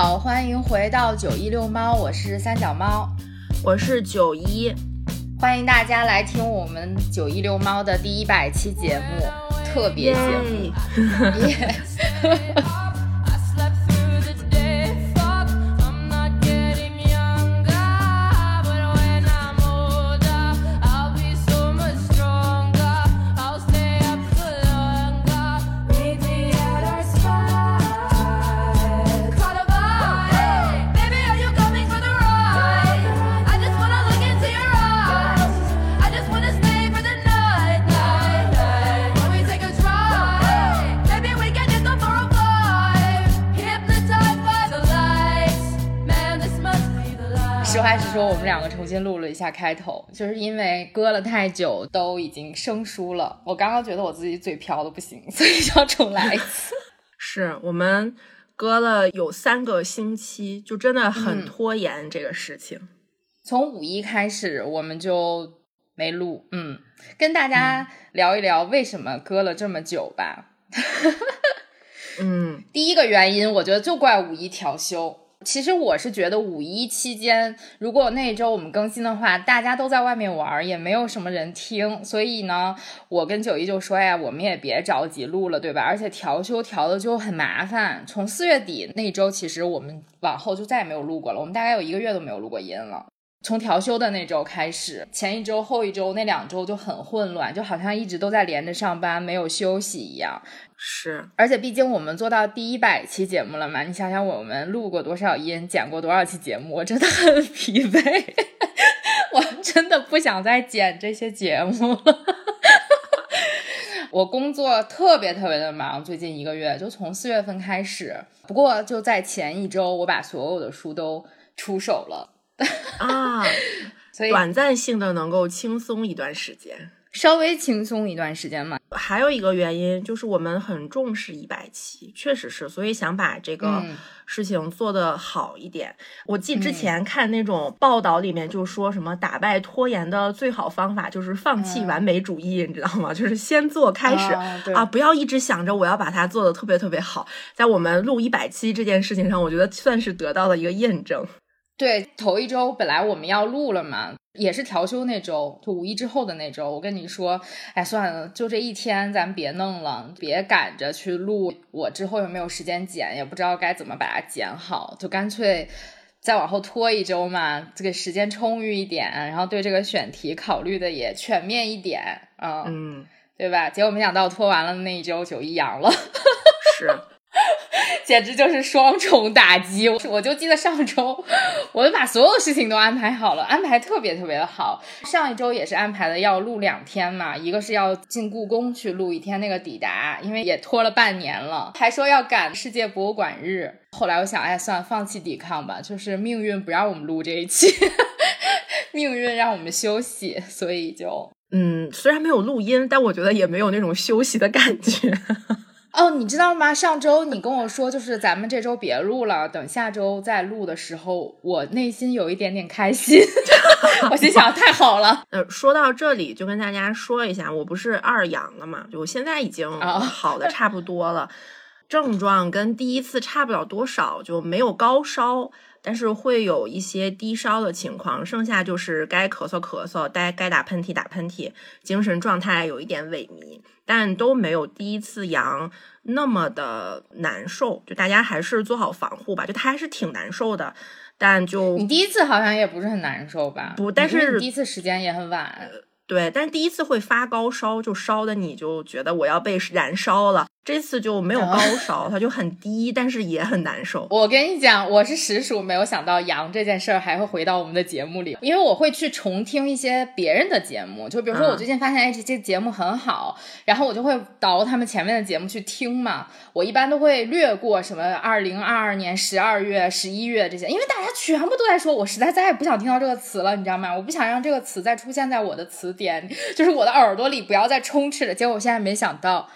好，欢迎回到九一六猫，我是三脚猫，我是九一，欢迎大家来听我们九一六猫的第一百期节目，特别节目。两个重新录了一下开头，就是因为搁了太久，都已经生疏了。我刚刚觉得我自己嘴瓢的不行，所以要重来一次。是我们隔了有三个星期，就真的很拖延这个事情。从五一开始，我们就没录。嗯，跟大家聊一聊为什么搁了这么久吧。嗯，第一个原因，我觉得就怪五一调休。其实我是觉得五一期间，如果那一周我们更新的话，大家都在外面玩，也没有什么人听，所以呢，我跟九一就说呀，我们也别着急录了，对吧？而且调休调的就很麻烦。从四月底那周，其实我们往后就再也没有录过了，我们大概有一个月都没有录过音了。从调休的那周开始，前一周、后一周那两周就很混乱，就好像一直都在连着上班，没有休息一样。是，而且毕竟我们做到第一百期节目了嘛，你想想我们录过多少音，剪过多少期节目，我真的很疲惫，我真的不想再剪这些节目了。我工作特别特别的忙，最近一个月就从四月份开始，不过就在前一周，我把所有的书都出手了。啊，所以短暂性的能够轻松一段时间，稍微轻松一段时间嘛。还有一个原因就是我们很重视一百期，确实是，所以想把这个事情做得好一点。我记之前看那种报道里面就说什么打败拖延的最好方法就是放弃完美主义，你知道吗？就是先做开始啊，不要一直想着我要把它做得特别特别好。在我们录一百期这件事情上，我觉得算是得到了一个验证。对，头一周本来我们要录了嘛，也是调休那周，就五一之后的那周。我跟你说，哎，算了，就这一天，咱别弄了，别赶着去录。我之后又没有时间剪，也不知道该怎么把它剪好，就干脆再往后拖一周嘛，这个时间充裕一点，然后对这个选题考虑的也全面一点，嗯嗯，对吧？结果没想到拖完了那一周，九一阳了，是。简直就是双重打击！我就记得上周，我就把所有事情都安排好了，安排特别特别的好。上一周也是安排的要录两天嘛，一个是要进故宫去录一天那个抵达，因为也拖了半年了，还说要赶世界博物馆日。后来我想，哎，算了，放弃抵抗吧，就是命运不让我们录这一期，命运让我们休息，所以就嗯，虽然没有录音，但我觉得也没有那种休息的感觉。哦，你知道吗？上周你跟我说，就是咱们这周别录了，等下周再录的时候，我内心有一点点开心。我心想，太好了。呃，说到这里，就跟大家说一下，我不是二阳了嘛，就我现在已经 好的差不多了，症状跟第一次差不了多少，就没有高烧，但是会有一些低烧的情况，剩下就是该咳嗽咳嗽，该该打喷嚏打喷嚏，精神状态有一点萎靡。但都没有第一次阳那么的难受，就大家还是做好防护吧。就他还是挺难受的，但就你第一次好像也不是很难受吧？不，但是第一次时间也很晚。对，但是第一次会发高烧，就烧的你就觉得我要被燃烧了。这次就没有高烧，它就很低，但是也很难受。我跟你讲，我是实属没有想到阳这件事儿还会回到我们的节目里，因为我会去重听一些别人的节目，就比如说我最近发现哎这些节目很好，然后我就会倒他们前面的节目去听嘛。我一般都会略过什么二零二二年十二月、十一月这些，因为大家全部都在说，我实在再也不想听到这个词了，你知道吗？我不想让这个词再出现在我的词典，就是我的耳朵里不要再充斥着。结果我现在没想到。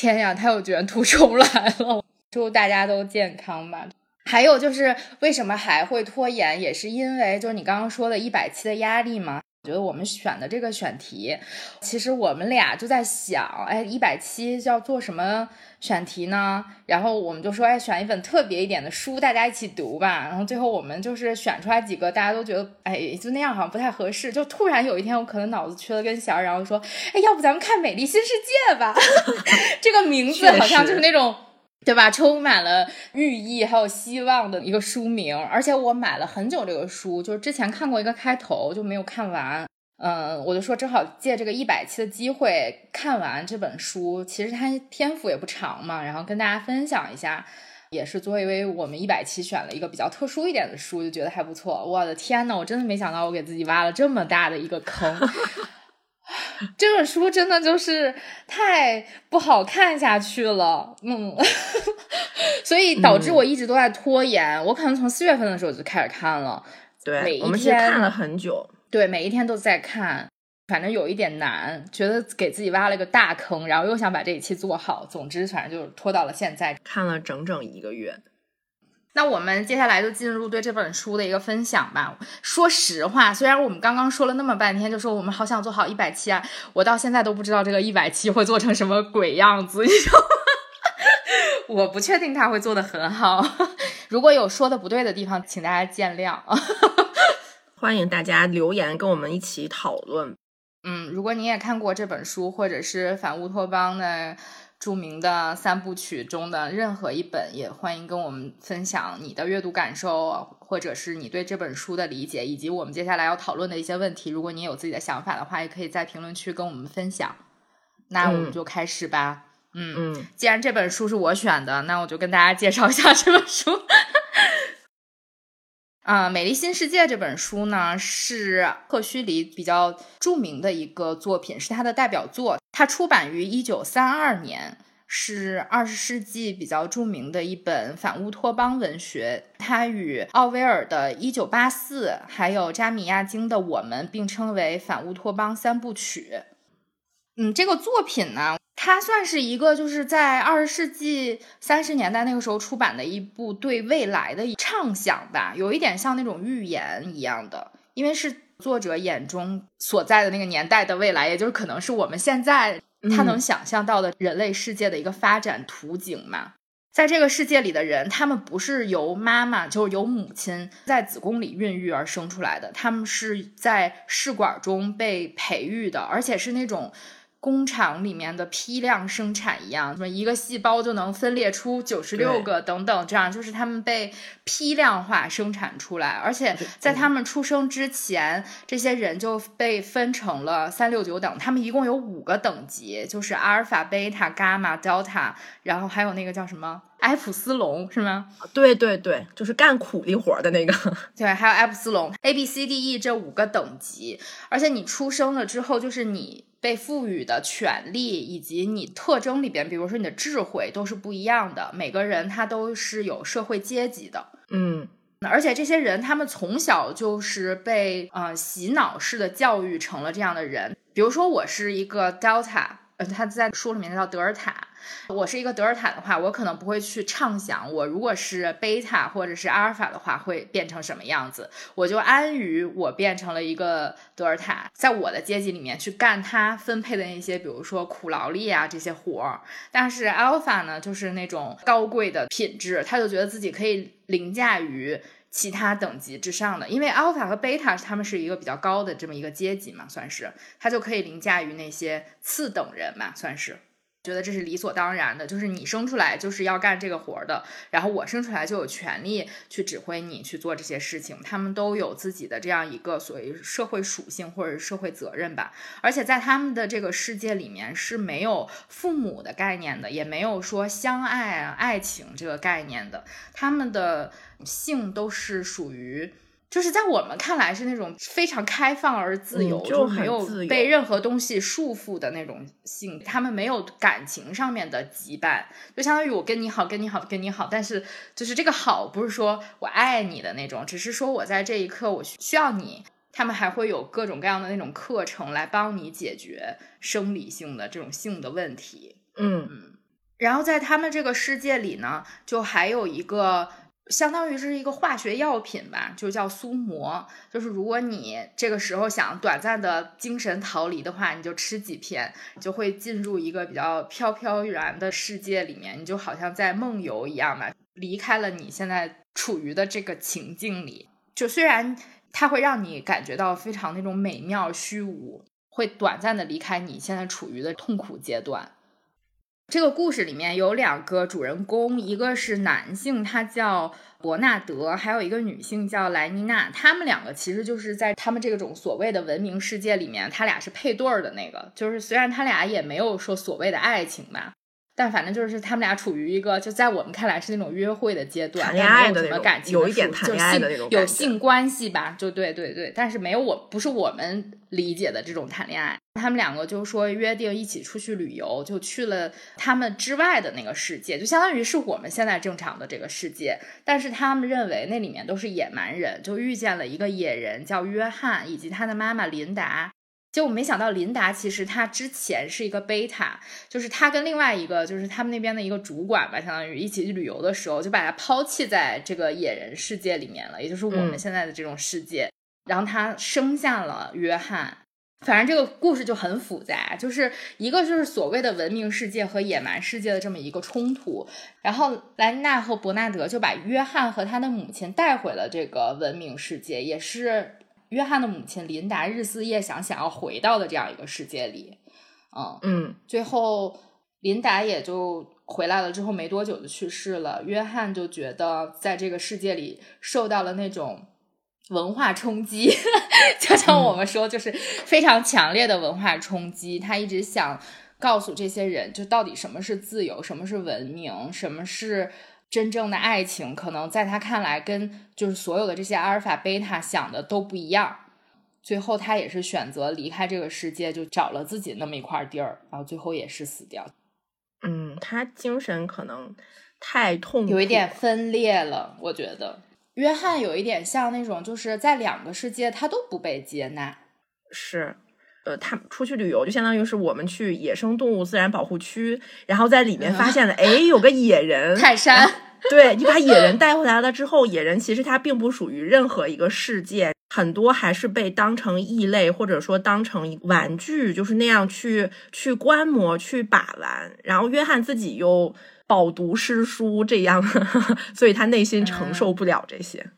天呀，他又卷土重来了！祝大家都健康吧。还有就是，为什么还会拖延，也是因为就是你刚刚说的一百期的压力嘛。觉得我们选的这个选题，其实我们俩就在想，哎，一百期要做什么选题呢？然后我们就说，哎，选一本特别一点的书，大家一起读吧。然后最后我们就是选出来几个，大家都觉得，哎，就那样好像不太合适。就突然有一天，我可能脑子缺了根弦，然后说，哎，要不咱们看《美丽新世界》吧？这个名字好像就是那种。对吧？充满了寓意还有希望的一个书名，而且我买了很久这个书，就是之前看过一个开头就没有看完。嗯，我就说正好借这个一百期的机会看完这本书。其实它篇幅也不长嘛，然后跟大家分享一下，也是作为我们一百期选了一个比较特殊一点的书，就觉得还不错。我的天呐，我真的没想到我给自己挖了这么大的一个坑。这本书真的就是太不好看下去了，嗯，所以导致我一直都在拖延。我可能从四月份的时候就开始看了，对，每一天看了很久，对，每一天都在看，反正有一点难，觉得给自己挖了个大坑，然后又想把这一期做好，总之反正就是拖到了现在，看了整整一个月。那我们接下来就进入对这本书的一个分享吧。说实话，虽然我们刚刚说了那么半天，就说我们好想做好一百期啊，我到现在都不知道这个一百期会做成什么鬼样子，你知道吗？我不确定他会做的很好。如果有说的不对的地方，请大家见谅啊。欢迎大家留言跟我们一起讨论。嗯，如果你也看过这本书，或者是反乌托邦的。著名的三部曲中的任何一本，也欢迎跟我们分享你的阅读感受，或者是你对这本书的理解，以及我们接下来要讨论的一些问题。如果你有自己的想法的话，也可以在评论区跟我们分享。那我们就开始吧。嗯嗯，既然这本书是我选的，那我就跟大家介绍一下这本书。啊，《美丽新世界》这本书呢，是赫胥黎比较著名的一个作品，是他的代表作。它出版于一九三二年，是二十世纪比较著名的一本反乌托邦文学。它与奥威尔的《一九八四》还有扎米亚京的《我们》并称为反乌托邦三部曲。嗯，这个作品呢，它算是一个就是在二十世纪三十年代那个时候出版的一部对未来的畅想吧，有一点像那种预言一样的，因为是。作者眼中所在的那个年代的未来，也就是可能是我们现在他能想象到的人类世界的一个发展图景嘛。在这个世界里的人，他们不是由妈妈，就是由母亲在子宫里孕育而生出来的，他们是在试管中被培育的，而且是那种。工厂里面的批量生产一样，什么一个细胞就能分裂出九十六个等等，这样就是他们被批量化生产出来，而且在他们出生之前，这些人就被分成了三六九等，他们一共有五个等级，就是阿尔法、贝塔、伽马、德尔塔，然后还有那个叫什么埃普斯龙，是吗？对对对，就是干苦力活的那个。对，还有埃普斯龙，A、B、C、D、E 这五个等级，而且你出生了之后，就是你。被赋予的权利以及你特征里边，比如说你的智慧都是不一样的。每个人他都是有社会阶级的，嗯，而且这些人他们从小就是被呃洗脑式的教育成了这样的人。比如说我是一个 Delta，呃，他在书里面叫德尔塔。我是一个德尔塔的话，我可能不会去畅想，我如果是贝塔或者是阿尔法的话，会变成什么样子。我就安于我变成了一个德尔塔，在我的阶级里面去干他分配的那些，比如说苦劳力啊这些活儿。但是阿尔法呢，就是那种高贵的品质，他就觉得自己可以凌驾于其他等级之上的，因为阿尔法和贝塔他们是一个比较高的这么一个阶级嘛，算是他就可以凌驾于那些次等人嘛，算是。觉得这是理所当然的，就是你生出来就是要干这个活儿的，然后我生出来就有权利去指挥你去做这些事情。他们都有自己的这样一个所谓社会属性或者社会责任吧。而且在他们的这个世界里面是没有父母的概念的，也没有说相爱啊、爱情这个概念的。他们的性都是属于。就是在我们看来是那种非常开放而自由，就没有被任何东西束缚的那种性。他们没有感情上面的羁绊，就相当于我跟你好，跟你好，跟你好。但是就是这个好不是说我爱你的那种，只是说我在这一刻我需要你。他们还会有各种各样的那种课程来帮你解决生理性的这种性的问题。嗯嗯。然后在他们这个世界里呢，就还有一个。相当于是一个化学药品吧，就叫苏魔。就是如果你这个时候想短暂的精神逃离的话，你就吃几片，就会进入一个比较飘飘然的世界里面，你就好像在梦游一样嘛，离开了你现在处于的这个情境里。就虽然它会让你感觉到非常那种美妙虚无，会短暂的离开你现在处于的痛苦阶段。这个故事里面有两个主人公，一个是男性，他叫伯纳德，还有一个女性叫莱妮娜。他们两个其实就是在他们这种所谓的文明世界里面，他俩是配对儿的那个。就是虽然他俩也没有说所谓的爱情吧。但反正就是他们俩处于一个就在我们看来是那种约会的阶段，谈恋爱的什么感情，有一点谈恋爱的那种，有性关系吧？就对对对，但是没有我不是我们理解的这种谈恋爱。他们两个就说约定一起出去旅游，就去了他们之外的那个世界，就相当于是我们现在正常的这个世界。但是他们认为那里面都是野蛮人，就遇见了一个野人叫约翰，以及他的妈妈琳达。结果没想到，琳达其实她之前是一个贝塔，就是她跟另外一个就是他们那边的一个主管吧，相当于一起去旅游的时候，就把她抛弃在这个野人世界里面了，也就是我们现在的这种世界。然后她生下了约翰，反正这个故事就很复杂，就是一个就是所谓的文明世界和野蛮世界的这么一个冲突。然后莱娜和伯纳德就把约翰和他的母亲带回了这个文明世界，也是。约翰的母亲琳达日思夜想，想要回到的这样一个世界里，嗯嗯，最后琳达也就回来了，之后没多久就去世了。约翰就觉得在这个世界里受到了那种文化冲击，就像我们说，就是非常强烈的文化冲击。他一直想告诉这些人，就到底什么是自由，什么是文明，什么是。真正的爱情可能在他看来，跟就是所有的这些阿尔法、贝塔想的都不一样。最后他也是选择离开这个世界，就找了自己那么一块地儿，然后最后也是死掉。嗯，他精神可能太痛，有一点分裂了。我觉得约翰有一点像那种，就是在两个世界他都不被接纳。是。呃，他出去旅游就相当于是我们去野生动物自然保护区，然后在里面发现了，哎，有个野人 泰山。对你把野人带回来了之后，野人其实他并不属于任何一个世界，很多还是被当成异类，或者说当成玩具，就是那样去去观摩、去把玩。然后约翰自己又饱读诗书，这样，所以他内心承受不了这些。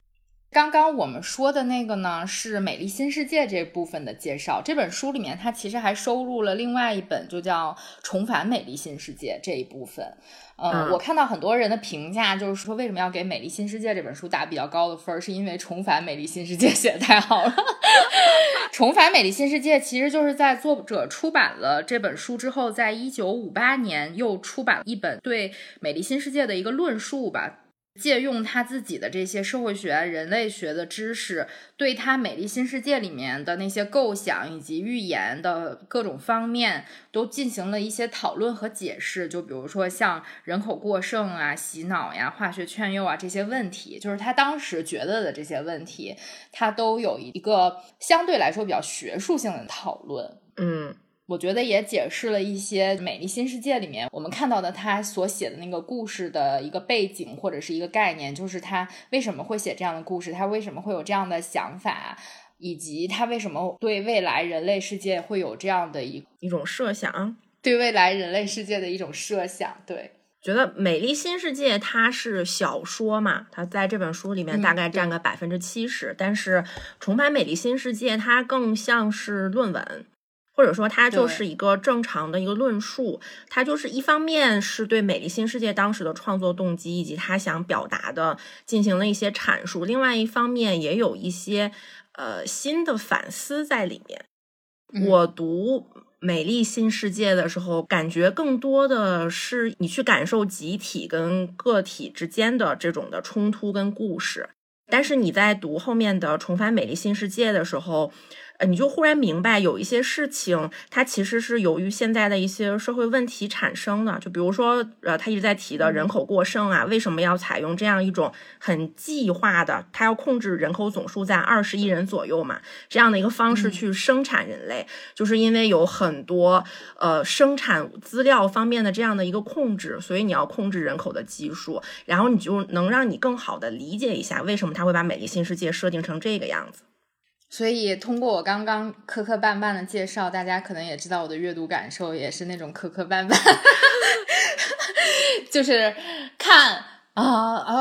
刚刚我们说的那个呢，是《美丽新世界》这部分的介绍。这本书里面，它其实还收录了另外一本，就叫《重返美丽新世界》这一部分。嗯，我看到很多人的评价，就是说为什么要给《美丽新世界》这本书打比较高的分儿，是因为《重返美丽新世界 》写的太好了。《重返美丽新世界》其实就是在作者出版了这本书之后，在一九五八年又出版了一本对《美丽新世界》的一个论述吧。借用他自己的这些社会学、人类学的知识，对他《美丽新世界》里面的那些构想以及预言的各种方面，都进行了一些讨论和解释。就比如说像人口过剩啊、洗脑呀、化学劝诱啊这些问题，就是他当时觉得的这些问题，他都有一个相对来说比较学术性的讨论。嗯。我觉得也解释了一些《美丽新世界》里面我们看到的他所写的那个故事的一个背景或者是一个概念，就是他为什么会写这样的故事，他为什么会有这样的想法，以及他为什么对未来人类世界会有这样的一一种设想，对未来人类世界的一种设想。对，觉得《美丽新世界》它是小说嘛，它在这本书里面大概占个百分之七十，但是《重返美丽新世界》它更像是论文。或者说，它就是一个正常的一个论述。它就是一方面是对《美丽新世界》当时的创作动机以及他想表达的进行了一些阐述，另外一方面也有一些呃新的反思在里面。我读《美丽新世界》的时候，感觉更多的是你去感受集体跟个体之间的这种的冲突跟故事。但是你在读后面的《重返美丽新世界》的时候，呃，你就忽然明白有一些事情，它其实是由于现在的一些社会问题产生的。就比如说，呃，他一直在提的人口过剩啊，为什么要采用这样一种很计划的，他要控制人口总数在二十亿人左右嘛，这样的一个方式去生产人类，就是因为有很多呃生产资料方面的这样的一个控制，所以你要控制人口的基数，然后你就能让你更好的理解一下为什么他会把美丽新世界设定成这个样子。所以，通过我刚刚磕磕绊绊的介绍，大家可能也知道我的阅读感受也是那种磕磕绊绊，就是看啊，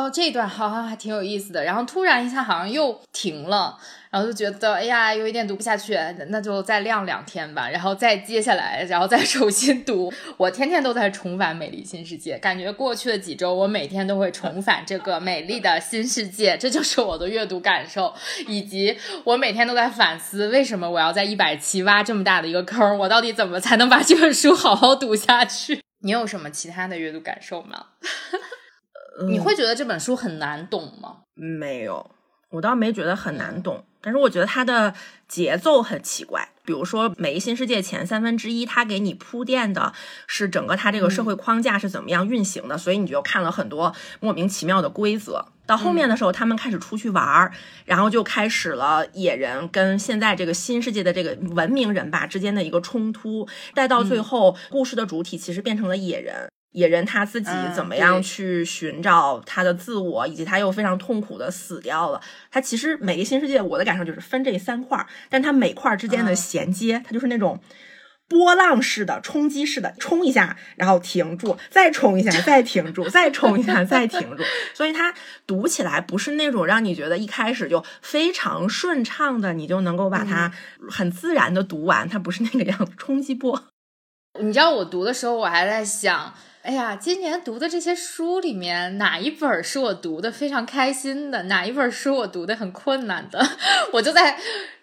哦，这一段好像还挺有意思的，然后突然一下好像又停了。然后就觉得，哎呀，有一点读不下去，那就再晾两天吧，然后再接下来，然后再 重新读。我天天都在重返《美丽新世界》，感觉过去的几周，我每天都会重返这个美丽的新世界，这就是我的阅读感受，以及我每天都在反思，为什么我要在一百期挖这么大的一个坑？我到底怎么才能把这本书好好读下去？你有什么其他的阅读感受吗？你会觉得这本书很难懂吗？没有，我倒没觉得很难懂。但是我觉得它的节奏很奇怪，比如说《每一新世界》前三分之一，它给你铺垫的是整个它这个社会框架是怎么样运行的，所以你就看了很多莫名其妙的规则。到后面的时候，他们开始出去玩儿，然后就开始了野人跟现在这个新世界的这个文明人吧之间的一个冲突，再到最后，故事的主体其实变成了野人。野人他自己怎么样去寻找他的自我，以及他又非常痛苦的死掉了。他其实每个新世界，我的感受就是分这三块，但他每块之间的衔接，它就是那种波浪式的、冲击式的，冲一下然后停住，再冲一下再停住，再冲一下再停住。所以它读起来不是那种让你觉得一开始就非常顺畅的，你就能够把它很自然的读完。它不是那个样子，冲击波。你知道我读的时候，我还在想。哎呀，今年读的这些书里面，哪一本是我读的非常开心的？哪一本书我读的很困难的？我就在，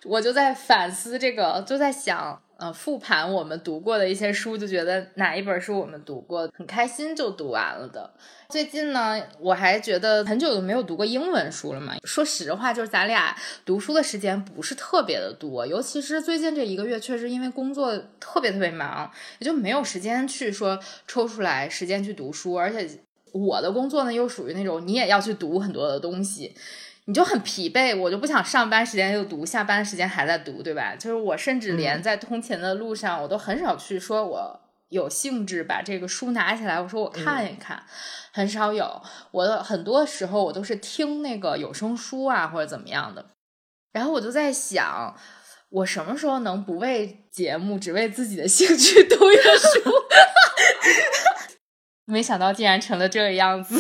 我就在反思这个，就在想。呃，复盘我们读过的一些书，就觉得哪一本是我们读过很开心就读完了的。最近呢，我还觉得很久都没有读过英文书了嘛。说实话，就是咱俩读书的时间不是特别的多，尤其是最近这一个月，确实因为工作特别特别忙，也就没有时间去说抽出来时间去读书。而且我的工作呢，又属于那种你也要去读很多的东西。你就很疲惫，我就不想上班时间又读，下班时间还在读，对吧？就是我甚至连在通勤的路上，我都很少去说我有兴致把这个书拿起来，我说我看一看，很少有。我的很多时候我都是听那个有声书啊，或者怎么样的。然后我就在想，我什么时候能不为节目，只为自己的兴趣读一个书？没想到竟然成了这个样子。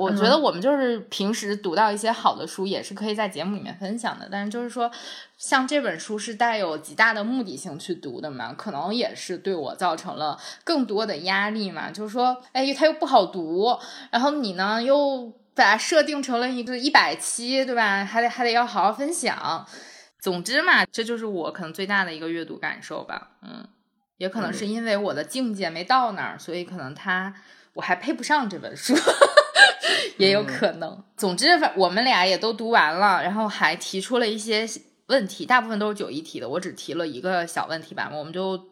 我觉得我们就是平时读到一些好的书，也是可以在节目里面分享的。但是就是说，像这本书是带有极大的目的性去读的嘛，可能也是对我造成了更多的压力嘛。就是说，哎，它又不好读，然后你呢又把它设定成了一个一百期，对吧？还得还得要好好分享。总之嘛，这就是我可能最大的一个阅读感受吧。嗯，也可能是因为我的境界没到那儿，所以可能它我还配不上这本书。也有可能。总之，反我们俩也都读完了，然后还提出了一些问题，大部分都是九一提的，我只提了一个小问题吧，我们就。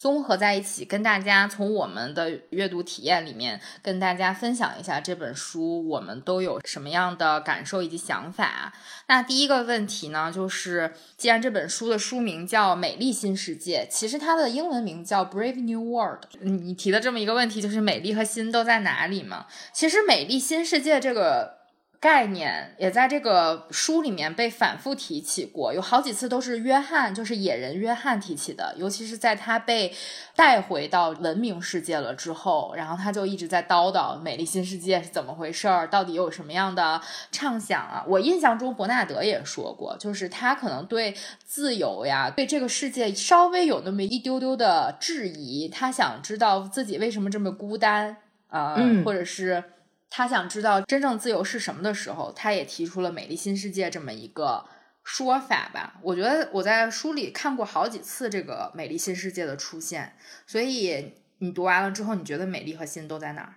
综合在一起，跟大家从我们的阅读体验里面跟大家分享一下这本书，我们都有什么样的感受以及想法。那第一个问题呢，就是既然这本书的书名叫《美丽新世界》，其实它的英文名叫《Brave New World》。你提的这么一个问题，就是美丽和新都在哪里嘛？其实“美丽新世界”这个。概念也在这个书里面被反复提起过，有好几次都是约翰，就是野人约翰提起的。尤其是在他被带回到文明世界了之后，然后他就一直在叨叨美丽新世界是怎么回事儿，到底有什么样的畅想啊？我印象中伯纳德也说过，就是他可能对自由呀，对这个世界稍微有那么一丢丢的质疑，他想知道自己为什么这么孤单啊，或者是。他想知道真正自由是什么的时候，他也提出了“美丽新世界”这么一个说法吧。我觉得我在书里看过好几次这个“美丽新世界”的出现，所以你读完了之后，你觉得美丽和新都在哪儿？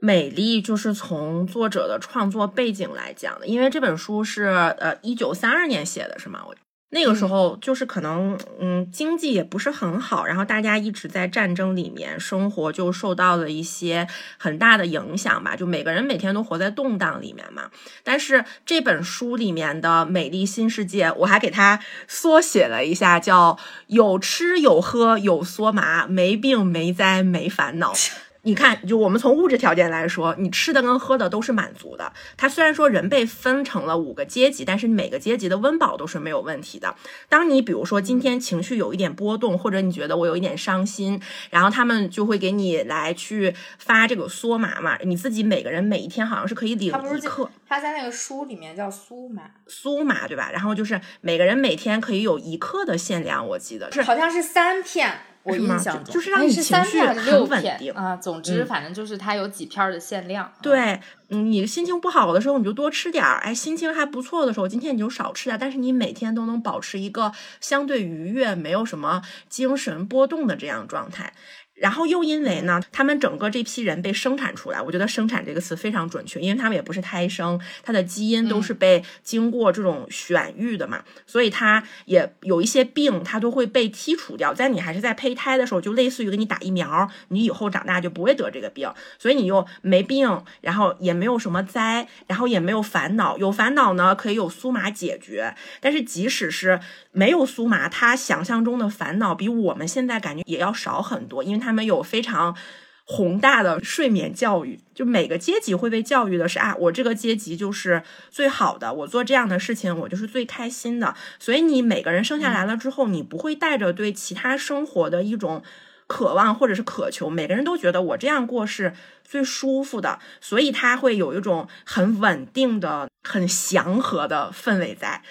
美丽就是从作者的创作背景来讲的，因为这本书是呃一九三二年写的，是吗？我那个时候就是可能，嗯，经济也不是很好，然后大家一直在战争里面生活，就受到了一些很大的影响吧。就每个人每天都活在动荡里面嘛。但是这本书里面的美丽新世界，我还给它缩写了一下，叫有吃有喝有梭麻，没病没灾没烦恼。你看，就我们从物质条件来说，你吃的跟喝的都是满足的。它虽然说人被分成了五个阶级，但是每个阶级的温饱都是没有问题的。当你比如说今天情绪有一点波动，或者你觉得我有一点伤心，然后他们就会给你来去发这个梭麻嘛。你自己每个人每一天好像是可以领一克。他在那个书里面叫苏麻，苏麻对吧？然后就是每个人每天可以有一克的限量，我记得是好像是三片。我印象中就是让你情绪很稳定啊。总之，反正就是它有几片的限量。对，嗯，你心情不好的时候你就多吃点儿，哎，心情还不错的时候，今天你就少吃点。但是你每天都能保持一个相对愉悦、没有什么精神波动的这样状态。然后又因为呢，他们整个这批人被生产出来，我觉得“生产”这个词非常准确，因为他们也不是胎生，他的基因都是被经过这种选育的嘛，所以他也有一些病，他都会被剔除掉。在你还是在胚胎的时候，就类似于给你打疫苗，你以后长大就不会得这个病，所以你又没病，然后也没有什么灾，然后也没有烦恼。有烦恼呢，可以有苏麻解决，但是即使是没有苏麻，他想象中的烦恼比我们现在感觉也要少很多，因为他。他们有非常宏大的睡眠教育，就每个阶级会被教育的是啊，我这个阶级就是最好的，我做这样的事情我就是最开心的。所以你每个人生下来了之后，你不会带着对其他生活的一种。渴望或者是渴求，每个人都觉得我这样过是最舒服的，所以他会有一种很稳定的、很祥和的氛围在。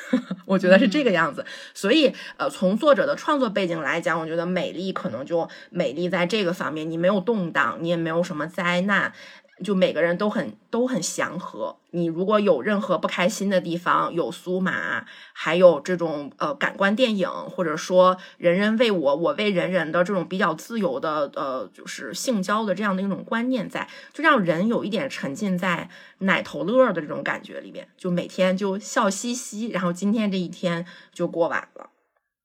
我觉得是这个样子。所以，呃，从作者的创作背景来讲，我觉得美丽可能就美丽在这个方面，你没有动荡，你也没有什么灾难。就每个人都很都很祥和。你如果有任何不开心的地方，有苏麻，还有这种呃感官电影，或者说人人为我，我为人人的这种比较自由的呃，就是性交的这样的一种观念在，就让人有一点沉浸在奶头乐的这种感觉里面，就每天就笑嘻嘻，然后今天这一天就过完了。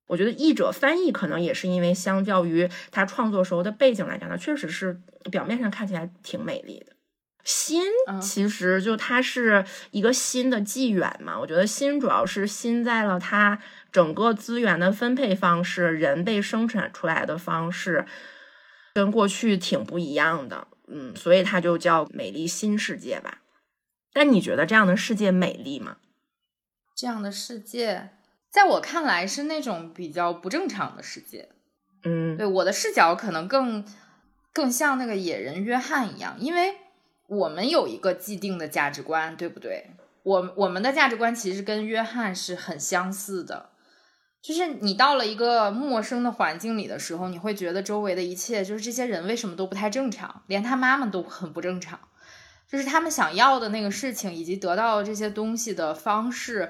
我觉得译者翻译可能也是因为相较于他创作时候的背景来讲，呢，确实是表面上看起来挺美丽的。心其实就它是一个新的纪元嘛，我觉得心主要是新在了它整个资源的分配方式，人被生产出来的方式跟过去挺不一样的，嗯，所以它就叫美丽新世界吧。但你觉得这样的世界美丽吗？这样的世界，在我看来是那种比较不正常的世界。嗯，对，我的视角可能更更像那个野人约翰一样，因为。我们有一个既定的价值观，对不对？我我们的价值观其实跟约翰是很相似的，就是你到了一个陌生的环境里的时候，你会觉得周围的一切，就是这些人为什么都不太正常，连他妈妈都很不正常，就是他们想要的那个事情以及得到这些东西的方式，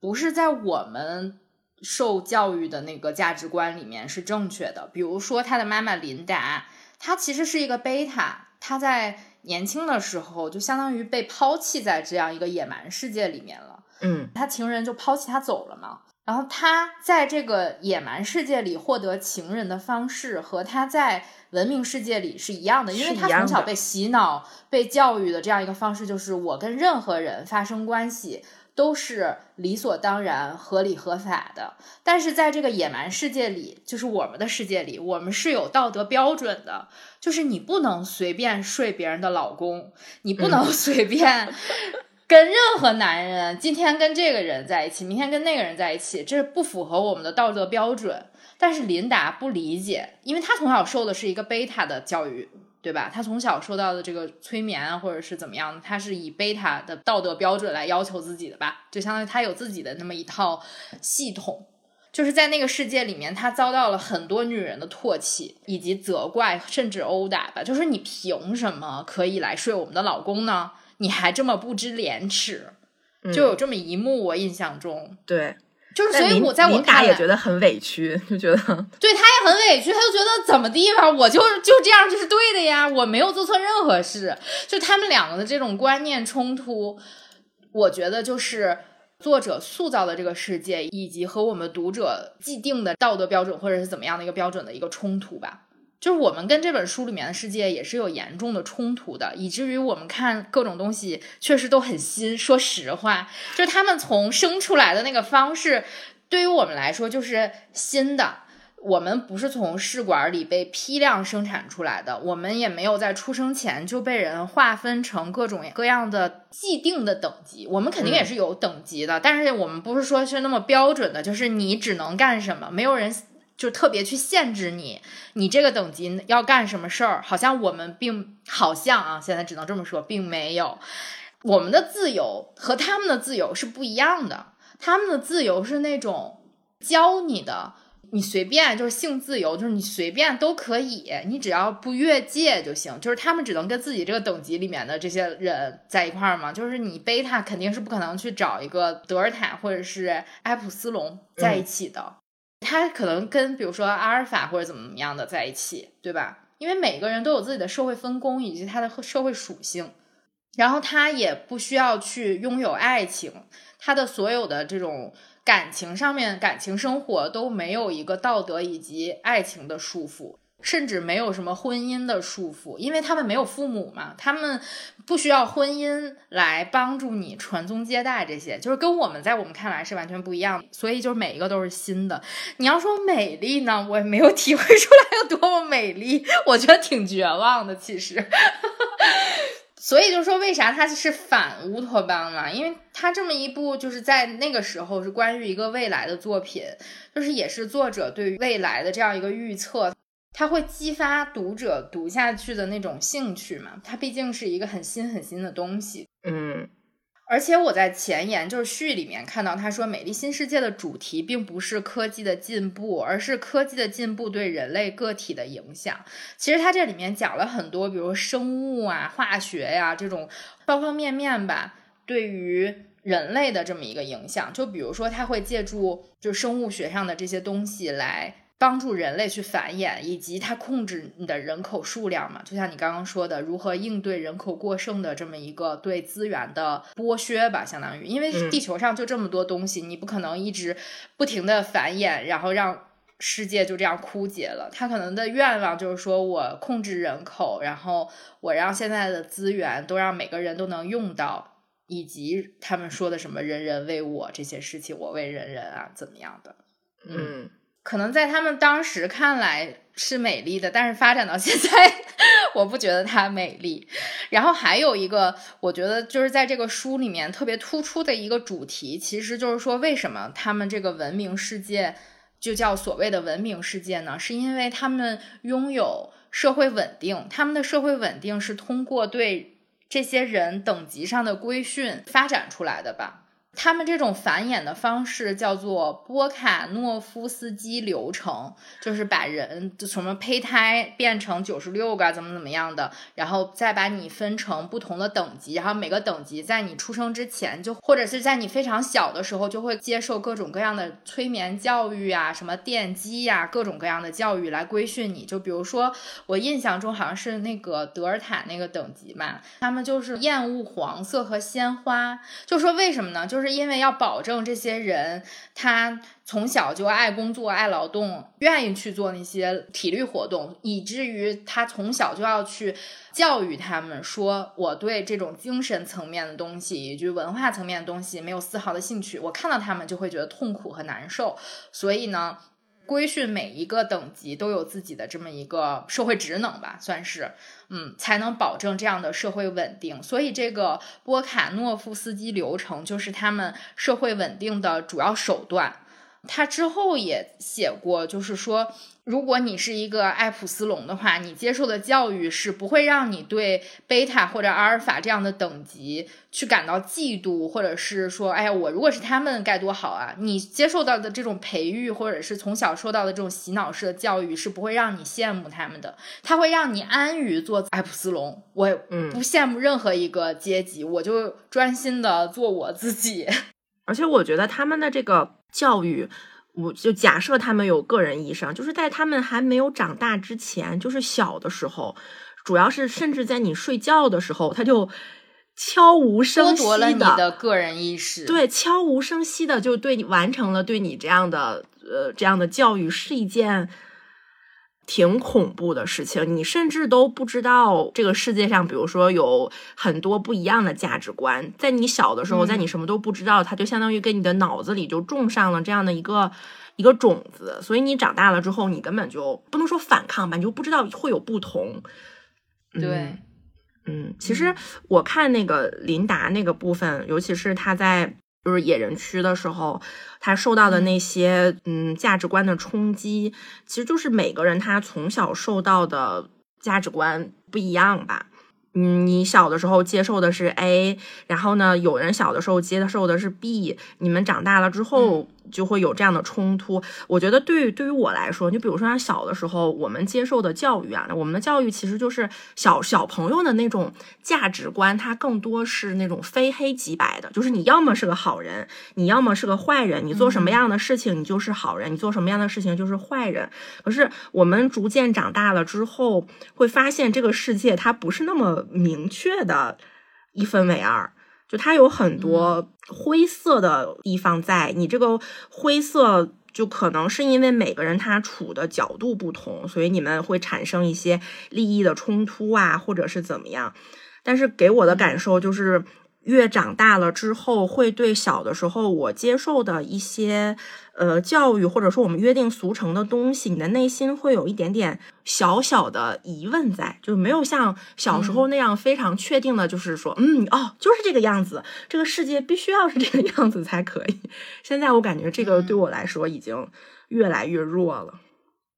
不是在我们受教育的那个价值观里面是正确的。比如说他的妈妈琳达，她其实是一个贝塔，她在。年轻的时候就相当于被抛弃在这样一个野蛮世界里面了，嗯，他情人就抛弃他走了嘛。然后他在这个野蛮世界里获得情人的方式和他在文明世界里是一样的，因为他从小被洗脑、被教育的这样一个方式就是我跟任何人发生关系。都是理所当然、合理合法的，但是在这个野蛮世界里，就是我们的世界里，我们是有道德标准的，就是你不能随便睡别人的老公，你不能随便 跟任何男人，今天跟这个人在一起，明天跟那个人在一起，这不符合我们的道德标准。但是琳达不理解，因为她从小受的是一个贝塔的教育。对吧？他从小受到的这个催眠或者是怎么样，他是以贝塔的道德标准来要求自己的吧？就相当于他有自己的那么一套系统，就是在那个世界里面，他遭到了很多女人的唾弃以及责怪，甚至殴打吧。就是你凭什么可以来睡我们的老公呢？你还这么不知廉耻，就有这么一幕，我印象中对。就是，所以我在我看也觉得很委屈，就觉得 对他也很委屈，他就觉得怎么地吧，我就就这样就是对的呀，我没有做错任何事。就他们两个的这种观念冲突，我觉得就是作者塑造的这个世界，以及和我们读者既定的道德标准或者是怎么样的一个标准的一个冲突吧。就是我们跟这本书里面的世界也是有严重的冲突的，以至于我们看各种东西确实都很新。说实话，就是他们从生出来的那个方式，对于我们来说就是新的。我们不是从试管里被批量生产出来的，我们也没有在出生前就被人划分成各种各样的既定的等级。我们肯定也是有等级的，但是我们不是说是那么标准的，就是你只能干什么，没有人就特别去限制你，你这个等级要干什么事儿。好像我们并好像啊，现在只能这么说，并没有我们的自由和他们的自由是不一样的。他们的自由是那种教你的。你随便就是性自由，就是你随便都可以，你只要不越界就行。就是他们只能跟自己这个等级里面的这些人在一块儿嘛。就是你贝塔肯定是不可能去找一个德尔塔或者是埃普斯隆在一起的，他可能跟比如说阿尔法或者怎么怎么样的在一起，对吧？因为每个人都有自己的社会分工以及他的社会属性，然后他也不需要去拥有爱情，他的所有的这种。感情上面，感情生活都没有一个道德以及爱情的束缚，甚至没有什么婚姻的束缚，因为他们没有父母嘛，他们不需要婚姻来帮助你传宗接代，这些就是跟我们在我们看来是完全不一样的，所以就是每一个都是新的。你要说美丽呢，我也没有体会出来有多么美丽，我觉得挺绝望的，其实。所以就说为啥它是反乌托邦嘛？因为它这么一部就是在那个时候是关于一个未来的作品，就是也是作者对于未来的这样一个预测，它会激发读者读下去的那种兴趣嘛？它毕竟是一个很新很新的东西，嗯。而且我在前言就是序里面看到他说，《美丽新世界》的主题并不是科技的进步，而是科技的进步对人类个体的影响。其实他这里面讲了很多，比如生物啊、化学呀这种方方面面吧，对于人类的这么一个影响。就比如说，他会借助就生物学上的这些东西来。帮助人类去繁衍，以及它控制你的人口数量嘛？就像你刚刚说的，如何应对人口过剩的这么一个对资源的剥削吧，相当于，因为地球上就这么多东西，你不可能一直不停的繁衍，然后让世界就这样枯竭了。他可能的愿望就是说我控制人口，然后我让现在的资源都让每个人都能用到，以及他们说的什么“人人为我”这些事情，我为人人啊，怎么样的？嗯。可能在他们当时看来是美丽的，但是发展到现在，我不觉得它美丽。然后还有一个，我觉得就是在这个书里面特别突出的一个主题，其实就是说，为什么他们这个文明世界就叫所谓的文明世界呢？是因为他们拥有社会稳定，他们的社会稳定是通过对这些人等级上的规训发展出来的吧。他们这种繁衍的方式叫做波卡诺夫斯基流程，就是把人什么胚胎变成九十六个怎么怎么样的，然后再把你分成不同的等级，然后每个等级在你出生之前就或者是在你非常小的时候就会接受各种各样的催眠教育啊，什么电击呀，各种各样的教育来规训你。就比如说我印象中好像是那个德尔塔那个等级嘛，他们就是厌恶黄色和鲜花，就说为什么呢？就就是。因为要保证这些人，他从小就爱工作、爱劳动，愿意去做那些体力活动，以至于他从小就要去教育他们说：“我对这种精神层面的东西以及文化层面的东西没有丝毫的兴趣。”我看到他们就会觉得痛苦和难受。所以呢。规训每一个等级都有自己的这么一个社会职能吧，算是，嗯，才能保证这样的社会稳定。所以这个波卡诺夫斯基流程就是他们社会稳定的主要手段。他之后也写过，就是说。如果你是一个爱普斯龙的话，你接受的教育是不会让你对贝塔或者阿尔法这样的等级去感到嫉妒，或者是说，哎呀，我如果是他们该多好啊！你接受到的这种培育，或者是从小受到的这种洗脑式的教育，是不会让你羡慕他们的。他会让你安于做爱普斯龙，我不羡慕任何一个阶级，我就专心的做我自己。而且我觉得他们的这个教育。我就假设他们有个人意识，就是在他们还没有长大之前，就是小的时候，主要是甚至在你睡觉的时候，他就悄无声息的你的个人意识，对，悄无声息的就对你完成了对你这样的呃这样的教育，是一件挺恐怖的事情。你甚至都不知道这个世界上，比如说有很多不一样的价值观，在你小的时候，在你什么都不知道，它就相当于给你的脑子里就种上了这样的一个一个种子，所以你长大了之后，你根本就不能说反抗吧，你就不知道会有不同，对。嗯，其实我看那个琳达那个部分，尤其是他在就是野人区的时候，他受到的那些嗯价值观的冲击，其实就是每个人他从小受到的价值观不一样吧。嗯，你小的时候接受的是 A，然后呢，有人小的时候接受的是 B，你们长大了之后。就会有这样的冲突。我觉得，对于对于我来说，就比如说，像小的时候，我们接受的教育啊，我们的教育其实就是小小朋友的那种价值观，它更多是那种非黑即白的，就是你要么是个好人，你要么是个坏人，你做什么样的事情，你就是好人；你做什么样的事情，就是坏人。可是我们逐渐长大了之后，会发现这个世界它不是那么明确的一分为二。就它有很多灰色的地方，在你这个灰色，就可能是因为每个人他处的角度不同，所以你们会产生一些利益的冲突啊，或者是怎么样。但是给我的感受就是。越长大了之后，会对小的时候我接受的一些呃教育，或者说我们约定俗成的东西，你的内心会有一点点小小的疑问在，就是没有像小时候那样非常确定的，就是说，嗯，哦，就是这个样子，这个世界必须要是这个样子才可以。现在我感觉这个对我来说已经越来越弱了。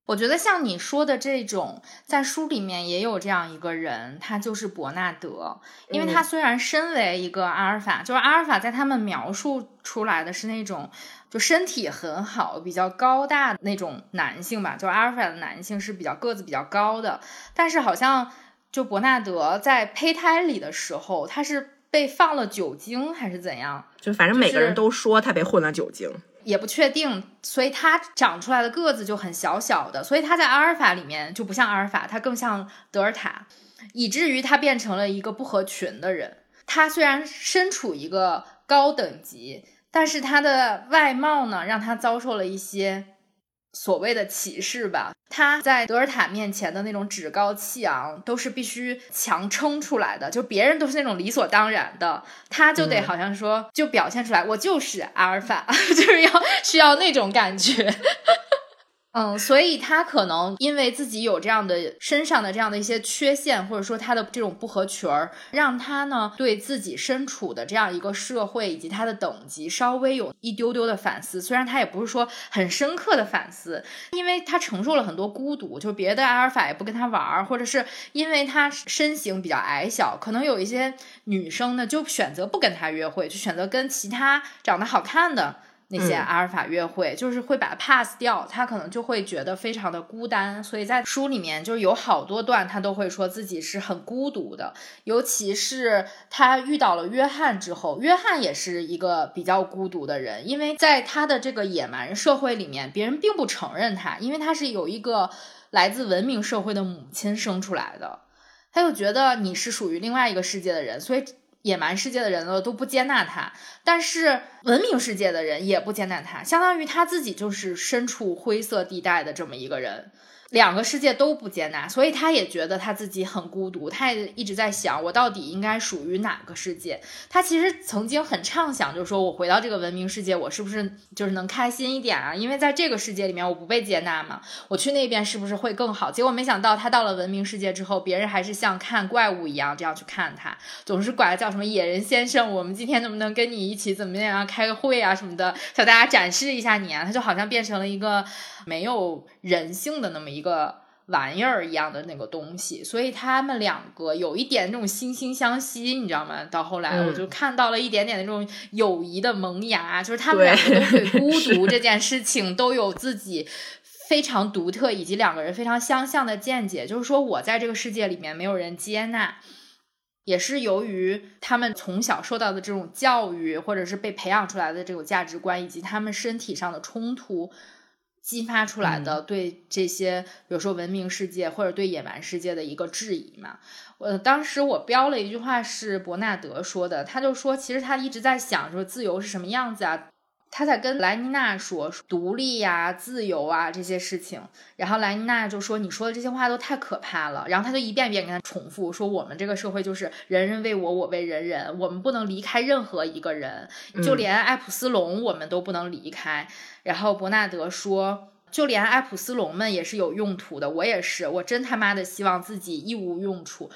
我觉得像你说的这种，在书里面也有这样一个人，他就是伯纳德。因为他虽然身为一个阿尔法，就是阿尔法在他们描述出来的是那种就身体很好、比较高大那种男性吧，就是阿尔法的男性是比较个子比较高的。但是好像就伯纳德在胚胎里的时候，他是被放了酒精还是怎样？就反正每个人都说他被混了酒精。也不确定，所以他长出来的个子就很小小的，所以他在阿尔法里面就不像阿尔法，他更像德尔塔，以至于他变成了一个不合群的人。他虽然身处一个高等级，但是他的外貌呢，让他遭受了一些。所谓的歧视吧，他在德尔塔面前的那种趾高气昂，都是必须强撑出来的。就别人都是那种理所当然的，他就得好像说，就表现出来，我就是阿尔法，就是要需要那种感觉。嗯，所以他可能因为自己有这样的身上的这样的一些缺陷，或者说他的这种不合群儿，让他呢对自己身处的这样一个社会以及他的等级稍微有一丢丢的反思。虽然他也不是说很深刻的反思，因为他承受了很多孤独，就别的阿尔法也不跟他玩儿，或者是因为他身形比较矮小，可能有一些女生呢就选择不跟他约会，就选择跟其他长得好看的。那些阿尔法约会，就是会把 pass 掉，他可能就会觉得非常的孤单，所以在书里面就是有好多段，他都会说自己是很孤独的，尤其是他遇到了约翰之后，约翰也是一个比较孤独的人，因为在他的这个野蛮社会里面，别人并不承认他，因为他是有一个来自文明社会的母亲生出来的，他就觉得你是属于另外一个世界的人，所以。野蛮世界的人呢都不接纳他，但是文明世界的人也不接纳他，相当于他自己就是身处灰色地带的这么一个人。两个世界都不接纳，所以他也觉得他自己很孤独。他也一直在想，我到底应该属于哪个世界？他其实曾经很畅想，就是说我回到这个文明世界，我是不是就是能开心一点啊？因为在这个世界里面，我不被接纳嘛，我去那边是不是会更好？结果没想到，他到了文明世界之后，别人还是像看怪物一样这样去看他，总是管他叫什么野人先生。我们今天能不能跟你一起怎么样开个会啊什么的，向大家展示一下你啊？他就好像变成了一个。没有人性的那么一个玩意儿一样的那个东西，所以他们两个有一点那种惺惺相惜，你知道吗？到后来我就看到了一点点那种友谊的萌芽，就是他们两个都对孤独这 件事情都有自己非常独特以及两个人非常相像的见解。就是说我在这个世界里面没有人接纳，也是由于他们从小受到的这种教育，或者是被培养出来的这种价值观，以及他们身体上的冲突。激发出来的对这些，比如说文明世界或者对野蛮世界的一个质疑嘛。我当时我标了一句话是伯纳德说的，他就说，其实他一直在想说自由是什么样子啊。他在跟莱妮娜说独立呀、自由啊这些事情，然后莱妮娜就说：“你说的这些话都太可怕了。”然后他就一遍一遍跟他重复说：“我们这个社会就是人人为我，我为人人，我们不能离开任何一个人，就连爱普斯隆我们都不能离开。”然后伯纳德说：“就连爱普斯隆们也是有用途的，我也是，我真他妈的希望自己一无用处。”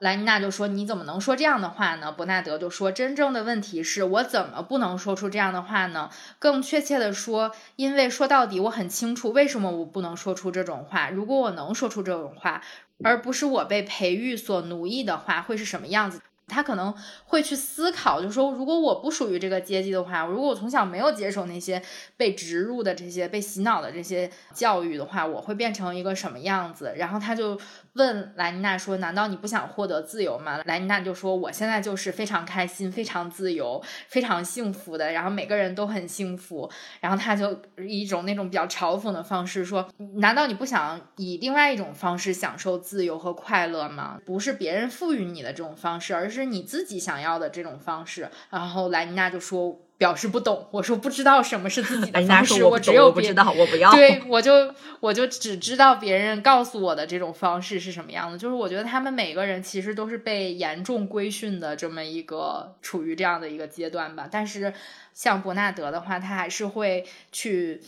莱妮娜就说：“你怎么能说这样的话呢？”伯纳德就说：“真正的问题是我怎么不能说出这样的话呢？更确切的说，因为说到底，我很清楚为什么我不能说出这种话。如果我能说出这种话，而不是我被培育所奴役的话，会是什么样子？”他可能会去思考，就说如果我不属于这个阶级的话，如果我从小没有接受那些被植入的这些被洗脑的这些教育的话，我会变成一个什么样子？然后他就问莱妮娜说：“难道你不想获得自由吗？”莱妮娜就说：“我现在就是非常开心、非常自由、非常幸福的，然后每个人都很幸福。”然后他就以一种那种比较嘲讽的方式说：“难道你不想以另外一种方式享受自由和快乐吗？不是别人赋予你的这种方式，而是。”是你自己想要的这种方式，然后莱妮娜就说表示不懂，我说不知道什么是自己的方式，我只有不知道，我不要，对我就我就只知道别人告诉我的这种方式是什么样的，就是我觉得他们每个人其实都是被严重规训的这么一个处于这样的一个阶段吧，但是像伯纳德的话，他还是会去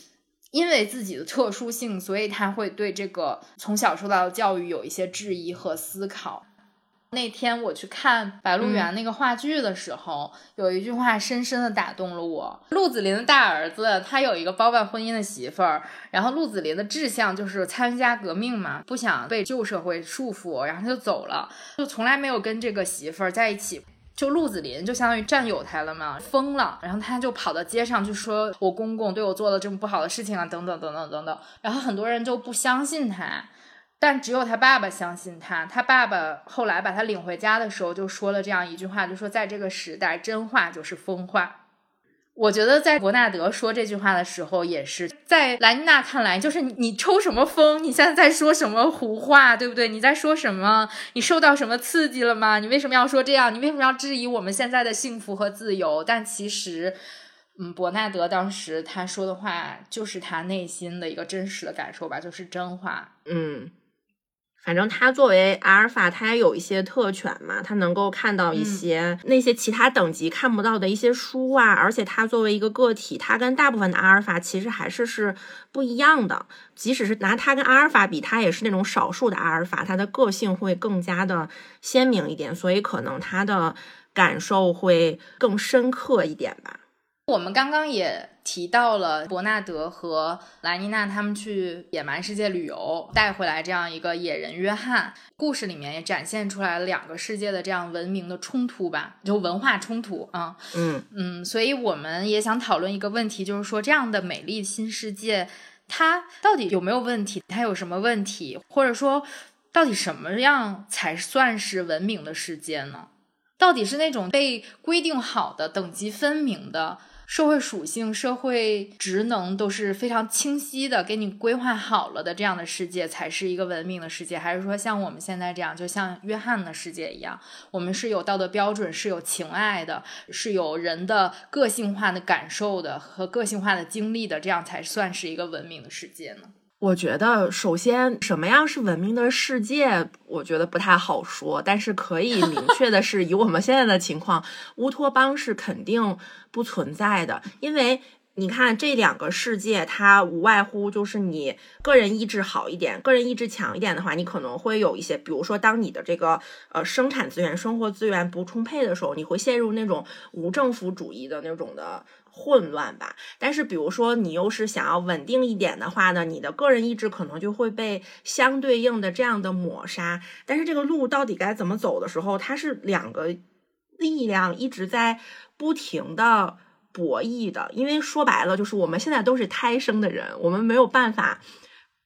因为自己的特殊性，所以他会对这个从小受到的教育有一些质疑和思考。那天我去看《白鹿原》那个话剧的时候，有一句话深深的打动了我。鹿子霖的大儿子他有一个包办婚姻的媳妇儿，然后鹿子霖的志向就是参加革命嘛，不想被旧社会束缚，然后他就走了，就从来没有跟这个媳妇儿在一起。就鹿子霖就相当于占有他了嘛，疯了，然后他就跑到街上就说：“我公公对我做了这么不好的事情啊，等等等等等等。”然后很多人就不相信他。但只有他爸爸相信他。他爸爸后来把他领回家的时候，就说了这样一句话，就说在这个时代，真话就是疯话。我觉得在伯纳德说这句话的时候，也是在莱妮娜看来，就是你你抽什么风？你现在在说什么胡话，对不对？你在说什么？你受到什么刺激了吗？你为什么要说这样？你为什么要质疑我们现在的幸福和自由？但其实，嗯，伯纳德当时他说的话，就是他内心的一个真实的感受吧，就是真话。嗯。反正他作为阿尔法，他也有一些特权嘛，他能够看到一些那些其他等级看不到的一些书啊，而且他作为一个个体，他跟大部分的阿尔法其实还是是不一样的。即使是拿它跟阿尔法比，它也是那种少数的阿尔法，它的个性会更加的鲜明一点，所以可能他的感受会更深刻一点吧。我们刚刚也提到了伯纳德和莱妮娜他们去野蛮世界旅游，带回来这样一个野人约翰。故事里面也展现出来了两个世界的这样文明的冲突吧，就文化冲突啊。嗯嗯，所以我们也想讨论一个问题，就是说这样的美丽新世界，它到底有没有问题？它有什么问题？或者说，到底什么样才算是文明的世界呢？到底是那种被规定好的、等级分明的？社会属性、社会职能都是非常清晰的，给你规划好了的，这样的世界才是一个文明的世界，还是说像我们现在这样，就像约翰的世界一样，我们是有道德标准、是有情爱的、是有人的个性化的感受的和个性化的经历的，这样才算是一个文明的世界呢？我觉得，首先，什么样是文明的世界，我觉得不太好说。但是可以明 确的是，以我们现在的情况，乌托邦是肯定不存在的。因为你看，这两个世界，它无外乎就是你个人意志好一点，个人意志强一点的话，你可能会有一些，比如说，当你的这个呃生产资源、生活资源不充沛的时候，你会陷入那种无政府主义的那种的。混乱吧，但是比如说你又是想要稳定一点的话呢，你的个人意志可能就会被相对应的这样的抹杀。但是这个路到底该怎么走的时候，它是两个力量一直在不停的博弈的。因为说白了，就是我们现在都是胎生的人，我们没有办法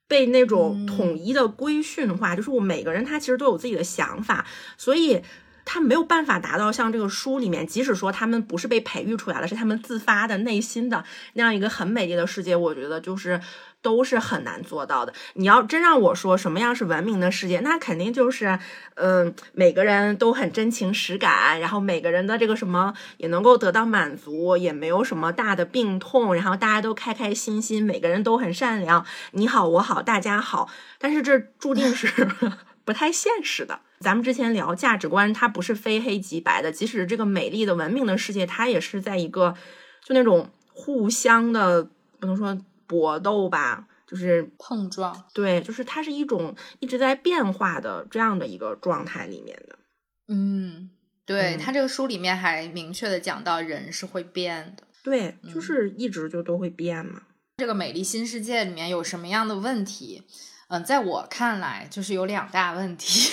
被那种统一的规训化，就是我每个人他其实都有自己的想法，所以。他没有办法达到像这个书里面，即使说他们不是被培育出来的，是他们自发的内心的那样一个很美丽的世界，我觉得就是都是很难做到的。你要真让我说什么样是文明的世界，那肯定就是，嗯，每个人都很真情实感，然后每个人的这个什么也能够得到满足，也没有什么大的病痛，然后大家都开开心心，每个人都很善良，你好我好大家好。但是这注定是不太现实的。咱们之前聊价值观，它不是非黑即白的。即使这个美丽的文明的世界，它也是在一个就那种互相的不能说搏斗吧，就是碰撞。对，就是它是一种一直在变化的这样的一个状态里面的。嗯，对，它这个书里面还明确的讲到，人是会变的。对，就是一直就都会变嘛。这个美丽新世界里面有什么样的问题？嗯，在我看来，就是有两大问题，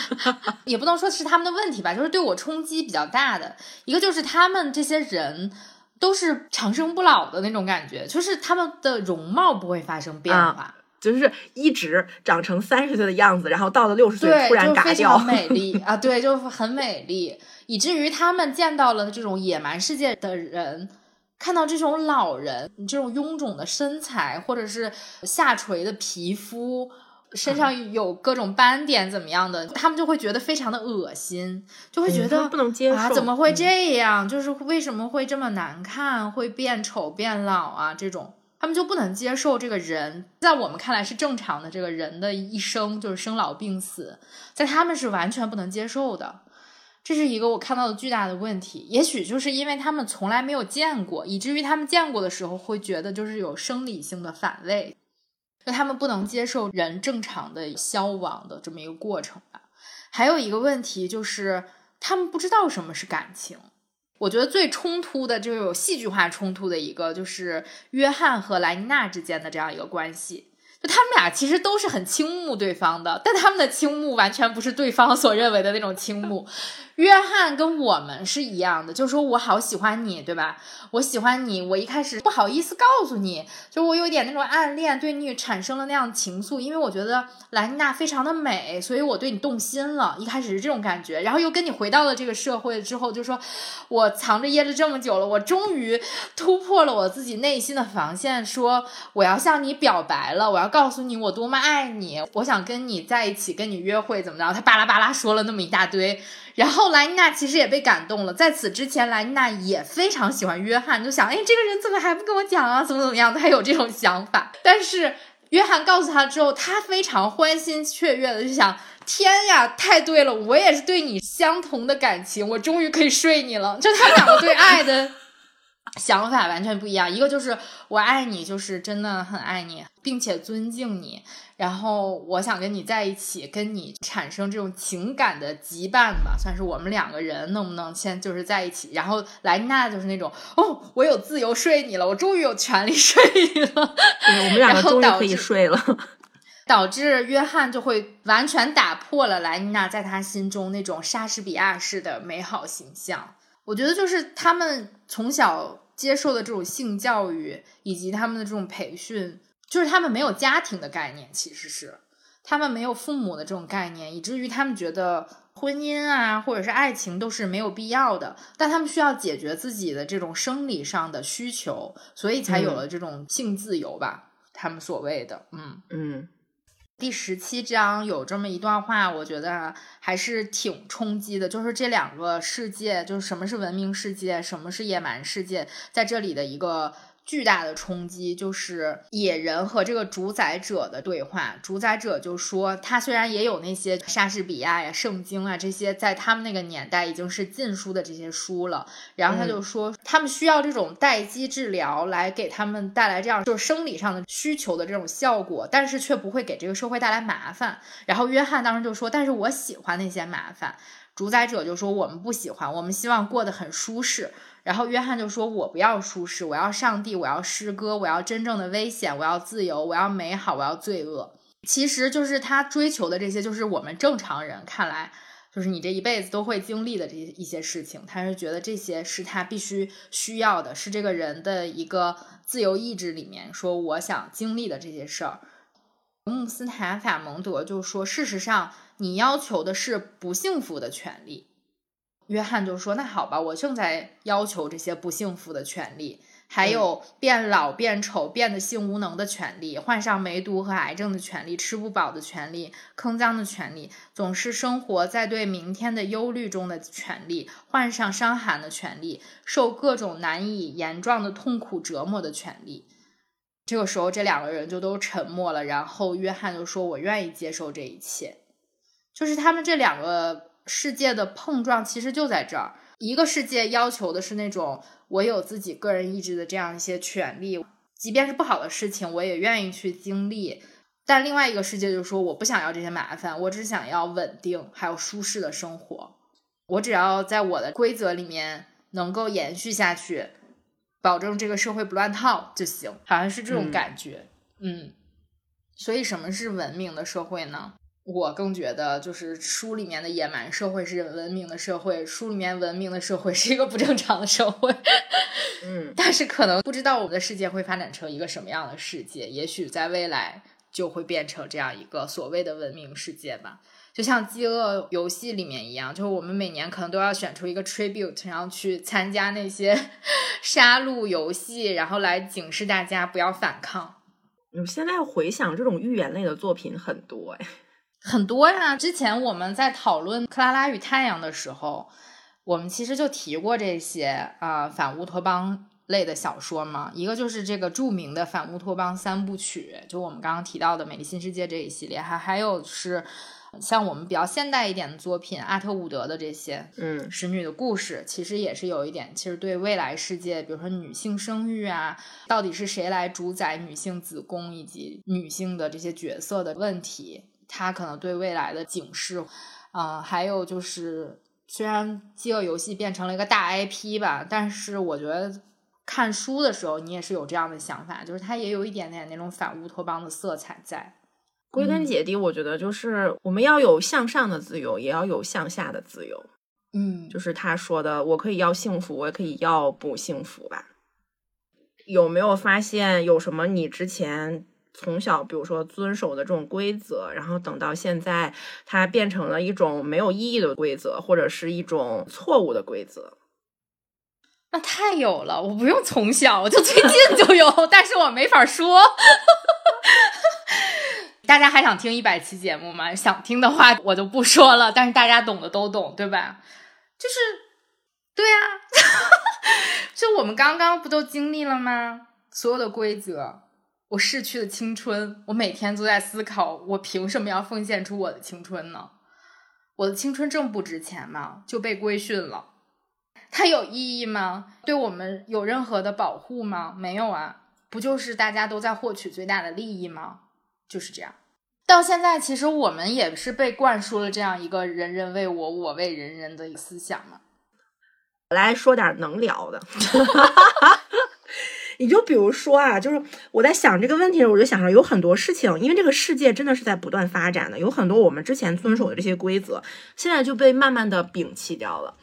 也不能说是他们的问题吧，就是对我冲击比较大的一个，就是他们这些人都是长生不老的那种感觉，就是他们的容貌不会发生变化，就是一直长成三十岁的样子，然后到了六十岁突然嘎掉，美丽啊，对，就很美丽，以至于他们见到了这种野蛮世界的人。看到这种老人，你这种臃肿的身材，或者是下垂的皮肤，身上有各种斑点，怎么样的，他们就会觉得非常的恶心，就会觉得不能接受啊，怎么会这样？就是为什么会这么难看，会变丑变老啊？这种他们就不能接受这个人，在我们看来是正常的，这个人的一生就是生老病死，在他们是完全不能接受的。这是一个我看到的巨大的问题，也许就是因为他们从来没有见过，以至于他们见过的时候会觉得就是有生理性的反胃，就他们不能接受人正常的消亡的这么一个过程吧。还有一个问题就是他们不知道什么是感情。我觉得最冲突的就是有戏剧化冲突的一个，就是约翰和莱妮娜之间的这样一个关系。就他们俩其实都是很倾慕对方的，但他们的倾慕完全不是对方所认为的那种倾慕。约翰跟我们是一样的，就说我好喜欢你，对吧？我喜欢你，我一开始不好意思告诉你，就我有点那种暗恋，对你产生了那样情愫，因为我觉得兰妮娜非常的美，所以我对你动心了。一开始是这种感觉，然后又跟你回到了这个社会之后，就说我藏着掖着这么久了，我终于突破了我自己内心的防线，说我要向你表白了，我要告诉你我多么爱你，我想跟你在一起，跟你约会，怎么着？他巴拉巴拉说了那么一大堆。然后莱妮娜其实也被感动了，在此之前，莱妮娜也非常喜欢约翰，就想，哎，这个人怎么还不跟我讲啊？怎么怎么样？他有这种想法。但是约翰告诉他之后，他非常欢欣雀跃的就想，天呀，太对了，我也是对你相同的感情，我终于可以睡你了。就他们两个对爱的。想法完全不一样，一个就是我爱你，就是真的很爱你，并且尊敬你，然后我想跟你在一起，跟你产生这种情感的羁绊吧，算是我们两个人能不能先就是在一起。然后莱妮娜就是那种，哦，我有自由睡你了，我终于有权利睡你了，我们两个终于可以睡了，导致约翰就会完全打破了莱妮娜在他心中那种莎士比亚式的美好形象。我觉得就是他们从小。接受的这种性教育以及他们的这种培训，就是他们没有家庭的概念，其实是他们没有父母的这种概念，以至于他们觉得婚姻啊或者是爱情都是没有必要的。但他们需要解决自己的这种生理上的需求，所以才有了这种性自由吧，他们所谓的，嗯嗯。第十七章有这么一段话，我觉得还是挺冲击的，就是这两个世界，就是什么是文明世界，什么是野蛮世界，在这里的一个。巨大的冲击就是野人和这个主宰者的对话。主宰者就说，他虽然也有那些莎士比亚呀、圣经啊这些，在他们那个年代已经是禁书的这些书了。然后他就说，他们需要这种待机治疗来给他们带来这样就是生理上的需求的这种效果，但是却不会给这个社会带来麻烦。然后约翰当时就说，但是我喜欢那些麻烦。主宰者就说，我们不喜欢，我们希望过得很舒适。然后约翰就说：“我不要舒适，我要上帝，我要诗歌，我要真正的危险，我要自由，我要美好，我要罪恶。”其实就是他追求的这些，就是我们正常人看来，就是你这一辈子都会经历的这一些事情。他是觉得这些是他必须需要的，是这个人的一个自由意志里面说我想经历的这些事儿。穆斯塔法蒙德就说：“事实上，你要求的是不幸福的权利。”约翰就说：“那好吧，我正在要求这些不幸福的权利。”还有变老、变丑、变得性无能的权利，患上梅毒和癌症的权利，吃不饱的权利，坑脏的权利，总是生活在对明天的忧虑中的权利，患上伤寒的权利，受各种难以言状的痛苦折磨的权利。这个时候，这两个人就都沉默了。然后约翰就说：“我愿意接受这一切。”就是他们这两个世界的碰撞，其实就在这儿。一个世界要求的是那种。我有自己个人意志的这样一些权利，即便是不好的事情，我也愿意去经历。但另外一个世界就是说，我不想要这些麻烦，我只想要稳定还有舒适的生活。我只要在我的规则里面能够延续下去，保证这个社会不乱套就行。好像是这种感觉，嗯。所以，什么是文明的社会呢？我更觉得，就是书里面的野蛮社会是文明的社会，书里面文明的社会是一个不正常的社会。嗯，但是可能不知道我们的世界会发展成一个什么样的世界，也许在未来就会变成这样一个所谓的文明世界吧。就像饥饿游戏里面一样，就是我们每年可能都要选出一个 tribute，然后去参加那些 杀戮游戏，然后来警示大家不要反抗。我现在回想，这种寓言类的作品很多哎。很多呀，之前我们在讨论《克拉拉与太阳》的时候，我们其实就提过这些啊反乌托邦类的小说嘛。一个就是这个著名的反乌托邦三部曲，就我们刚刚提到的《美丽新世界》这一系列，还还有是像我们比较现代一点的作品，阿特伍德的这些，嗯，使女的故事，其实也是有一点，其实对未来世界，比如说女性生育啊，到底是谁来主宰女性子宫以及女性的这些角色的问题。它可能对未来的警示，啊，还有就是，虽然《饥饿游戏》变成了一个大 IP 吧，但是我觉得看书的时候，你也是有这样的想法，就是它也有一点点那种反乌托邦的色彩在。归根结底，我觉得就是我们要有向上的自由，也要有向下的自由。嗯，就是他说的，我可以要幸福，我也可以要不幸福吧。有没有发现有什么你之前？从小，比如说遵守的这种规则，然后等到现在，它变成了一种没有意义的规则，或者是一种错误的规则。那太有了，我不用从小，我就最近就有，但是我没法说。大家还想听一百期节目吗？想听的话，我就不说了。但是大家懂的都懂，对吧？就是，对啊，就我们刚刚不都经历了吗？所有的规则。我逝去的青春，我每天都在思考，我凭什么要奉献出我的青春呢？我的青春这么不值钱吗？就被规训了，它有意义吗？对我们有任何的保护吗？没有啊，不就是大家都在获取最大的利益吗？就是这样。到现在，其实我们也是被灌输了这样一个“人人为我，我为人人”的思想嘛。来说点能聊的。你就比如说啊，就是我在想这个问题的时候，我就想着有很多事情，因为这个世界真的是在不断发展的，有很多我们之前遵守的这些规则，现在就被慢慢的摒弃掉了。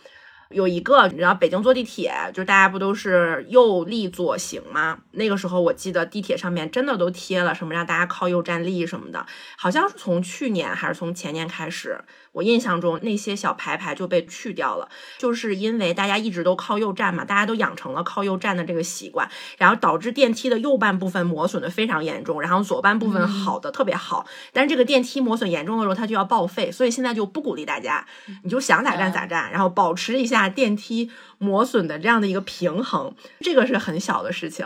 有一个，你知道北京坐地铁，就大家不都是右立左行吗？那个时候我记得地铁上面真的都贴了什么让大家靠右站立什么的，好像是从去年还是从前年开始。我印象中那些小牌牌就被去掉了，就是因为大家一直都靠右站嘛，大家都养成了靠右站的这个习惯，然后导致电梯的右半部分磨损的非常严重，然后左半部分好的特别好。但是这个电梯磨损严重的时候，它就要报废，所以现在就不鼓励大家，你就想咋站咋站，然后保持一下电梯磨损的这样的一个平衡，这个是很小的事情。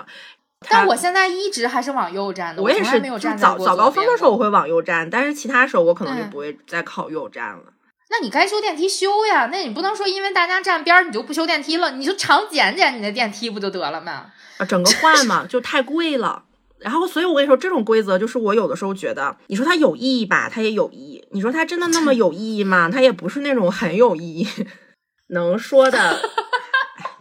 但我现在一直还是往右站的，我也是。没有站早早高峰的时候我会往右站，但是其他时候我可能就不会再靠右站了。那你该修电梯修呀，那你不能说因为大家站边儿你就不修电梯了，你就常检检你的电梯不就得了吗？啊，整个换嘛，就太贵了。然后，所以我跟你说，这种规则就是我有的时候觉得，你说它有意义吧，它也有意义；你说它真的那么有意义吗？它也不是那种很有意义。能说的。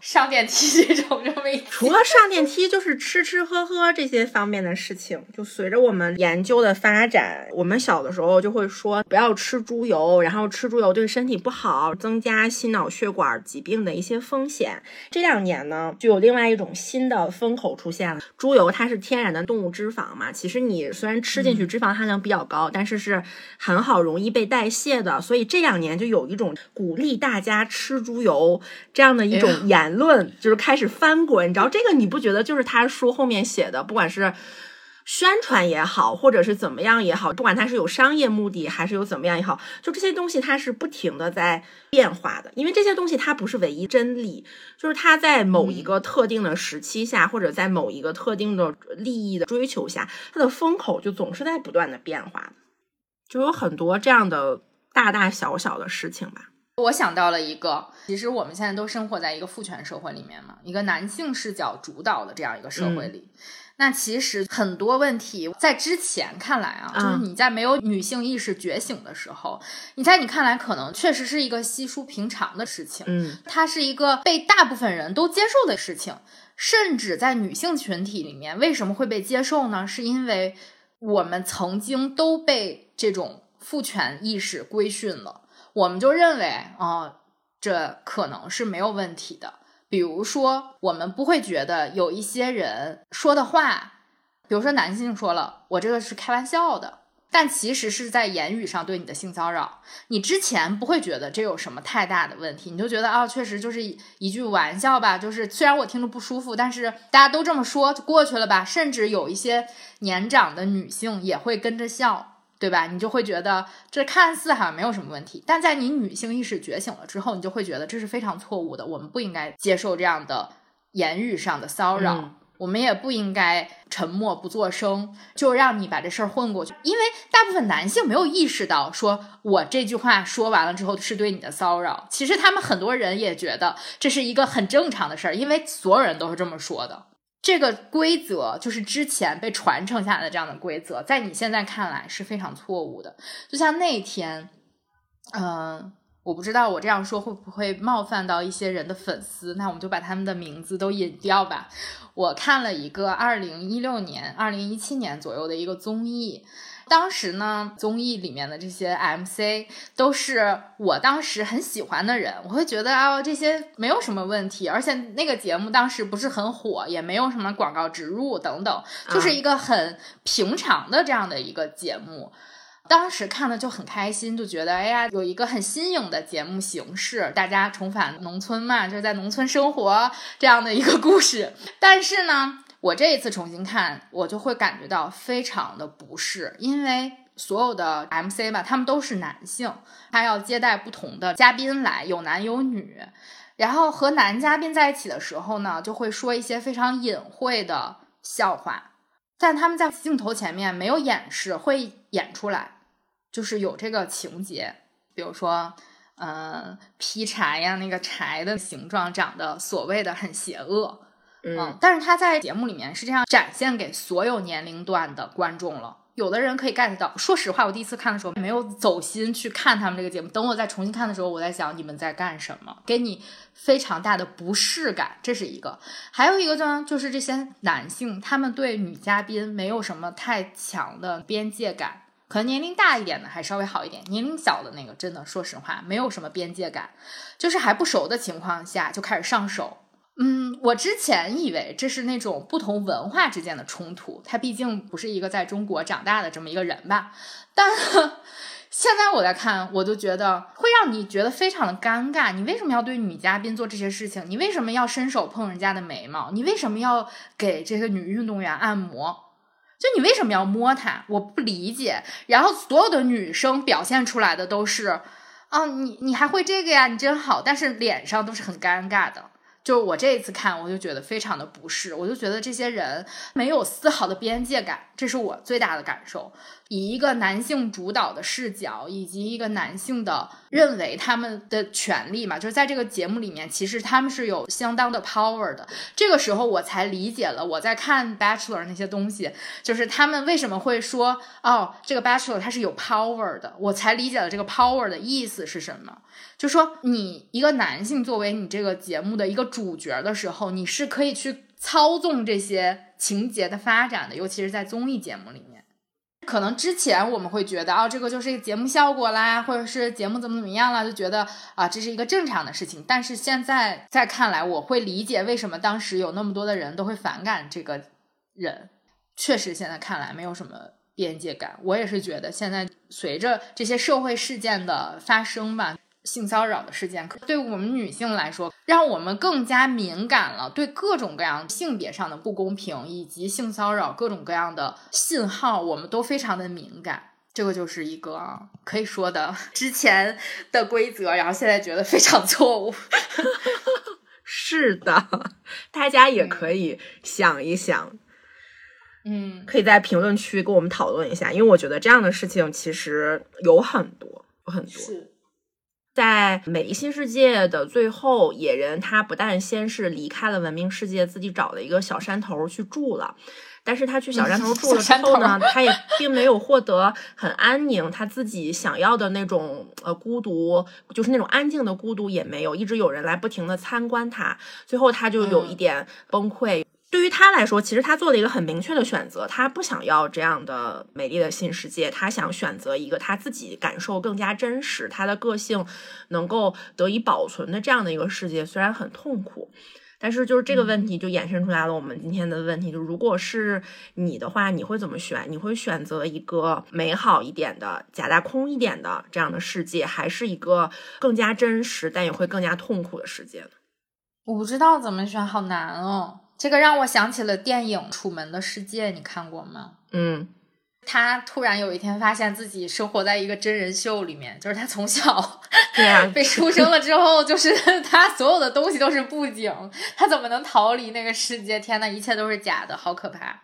上电梯这种这么一，除了上电梯，就是吃吃喝喝这些方面的事情。就随着我们研究的发展，我们小的时候就会说不要吃猪油，然后吃猪油对身体不好，增加心脑血管疾病的一些风险。这两年呢，就有另外一种新的风口出现了。猪油它是天然的动物脂肪嘛，其实你虽然吃进去脂肪含量比较高，但是是很好容易被代谢的。所以这两年就有一种鼓励大家吃猪油这样的一种言。论就是开始翻滚，你知道这个你不觉得就是他书后面写的，不管是宣传也好，或者是怎么样也好，不管它是有商业目的还是有怎么样也好，就这些东西它是不停的在变化的，因为这些东西它不是唯一真理，就是它在某一个特定的时期下，或者在某一个特定的利益的追求下，它的风口就总是在不断的变化的，就有很多这样的大大小小的事情吧。我想到了一个，其实我们现在都生活在一个父权社会里面嘛，一个男性视角主导的这样一个社会里。那其实很多问题在之前看来啊，就是你在没有女性意识觉醒的时候，你在你看来可能确实是一个稀疏平常的事情。嗯，它是一个被大部分人都接受的事情，甚至在女性群体里面，为什么会被接受呢？是因为我们曾经都被这种父权意识规训了。我们就认为啊，这可能是没有问题的。比如说，我们不会觉得有一些人说的话，比如说男性说了，我这个是开玩笑的，但其实是在言语上对你的性骚扰。你之前不会觉得这有什么太大的问题，你就觉得啊，确实就是一句玩笑吧，就是虽然我听着不舒服，但是大家都这么说就过去了吧。甚至有一些年长的女性也会跟着笑。对吧？你就会觉得这看似好像没有什么问题，但在你女性意识觉醒了之后，你就会觉得这是非常错误的。我们不应该接受这样的言语上的骚扰，我们也不应该沉默不作声，就让你把这事儿混过去。因为大部分男性没有意识到，说我这句话说完了之后是对你的骚扰。其实他们很多人也觉得这是一个很正常的事儿，因为所有人都是这么说的。这个规则就是之前被传承下来的这样的规则，在你现在看来是非常错误的。就像那天，嗯，我不知道我这样说会不会冒犯到一些人的粉丝，那我们就把他们的名字都隐掉吧。我看了一个二零一六年、二零一七年左右的一个综艺。当时呢，综艺里面的这些 MC 都是我当时很喜欢的人，我会觉得啊，这些没有什么问题，而且那个节目当时不是很火，也没有什么广告植入等等，就是一个很平常的这样的一个节目。当时看的就很开心，就觉得哎呀，有一个很新颖的节目形式，大家重返农村嘛，就是在农村生活这样的一个故事。但是呢。我这一次重新看，我就会感觉到非常的不适，因为所有的 MC 吧，他们都是男性，他要接待不同的嘉宾来，有男有女，然后和男嘉宾在一起的时候呢，就会说一些非常隐晦的笑话，但他们在镜头前面没有掩饰，会演出来，就是有这个情节，比如说，嗯，劈柴呀，那个柴的形状长得所谓的很邪恶。嗯，但是他在节目里面是这样展现给所有年龄段的观众了。有的人可以 get 到。说实话，我第一次看的时候没有走心去看他们这个节目。等我再重新看的时候，我在想你们在干什么，给你非常大的不适感。这是一个，还有一个呢，就是这些男性他们对女嘉宾没有什么太强的边界感。可能年龄大一点的还稍微好一点，年龄小的那个真的，说实话没有什么边界感，就是还不熟的情况下就开始上手。嗯，我之前以为这是那种不同文化之间的冲突，他毕竟不是一个在中国长大的这么一个人吧。但 现在我在看，我就觉得会让你觉得非常的尴尬。你为什么要对女嘉宾做这些事情？你为什么要伸手碰人家的眉毛？你为什么要给这个女运动员按摩？就你为什么要摸她？我不理解。然后所有的女生表现出来的都是，啊，你你还会这个呀？你真好。但是脸上都是很尴尬的。就我这一次看，我就觉得非常的不适，我就觉得这些人没有丝毫的边界感，这是我最大的感受。以一个男性主导的视角，以及一个男性的认为他们的权利嘛，就是在这个节目里面，其实他们是有相当的 power 的。这个时候我才理解了，我在看 Bachelor 那些东西，就是他们为什么会说哦，这个 Bachelor 他是有 power 的，我才理解了这个 power 的意思是什么。就说你一个男性作为你这个节目的一个主角的时候，你是可以去操纵这些情节的发展的，尤其是在综艺节目里面。可能之前我们会觉得，啊，这个就是一个节目效果啦，或者是节目怎么怎么样了，就觉得啊，这是一个正常的事情。但是现在再看来，我会理解为什么当时有那么多的人都会反感这个人。确实，现在看来没有什么边界感。我也是觉得，现在随着这些社会事件的发生吧。性骚扰的事件，对我们女性来说，让我们更加敏感了。对各种各样性别上的不公平以及性骚扰各种各样的信号，我们都非常的敏感。这个就是一个可以说的 之前的规则，然后现在觉得非常错误。是的，大家也可以想一想，嗯，可以在评论区跟我们讨论一下，因为我觉得这样的事情其实有很多，有很多。是。在《美丽新世界》的最后，野人他不但先是离开了文明世界，自己找了一个小山头去住了，但是他去小山头住了之后呢，他也并没有获得很安宁，他自己想要的那种呃孤独，就是那种安静的孤独也没有，一直有人来不停的参观他，最后他就有一点崩溃。对于他来说，其实他做了一个很明确的选择，他不想要这样的美丽的新世界，他想选择一个他自己感受更加真实、他的个性能够得以保存的这样的一个世界。虽然很痛苦，但是就是这个问题就衍生出来了。我们今天的问题就如果是你的话，你会怎么选？你会选择一个美好一点的、假大空一点的这样的世界，还是一个更加真实但也会更加痛苦的世界呢？我不知道怎么选，好难哦。这个让我想起了电影《楚门的世界》，你看过吗？嗯，他突然有一天发现自己生活在一个真人秀里面，就是他从小 对啊被出生了之后，就是他所有的东西都是布景，他怎么能逃离那个世界？天呐，一切都是假的，好可怕！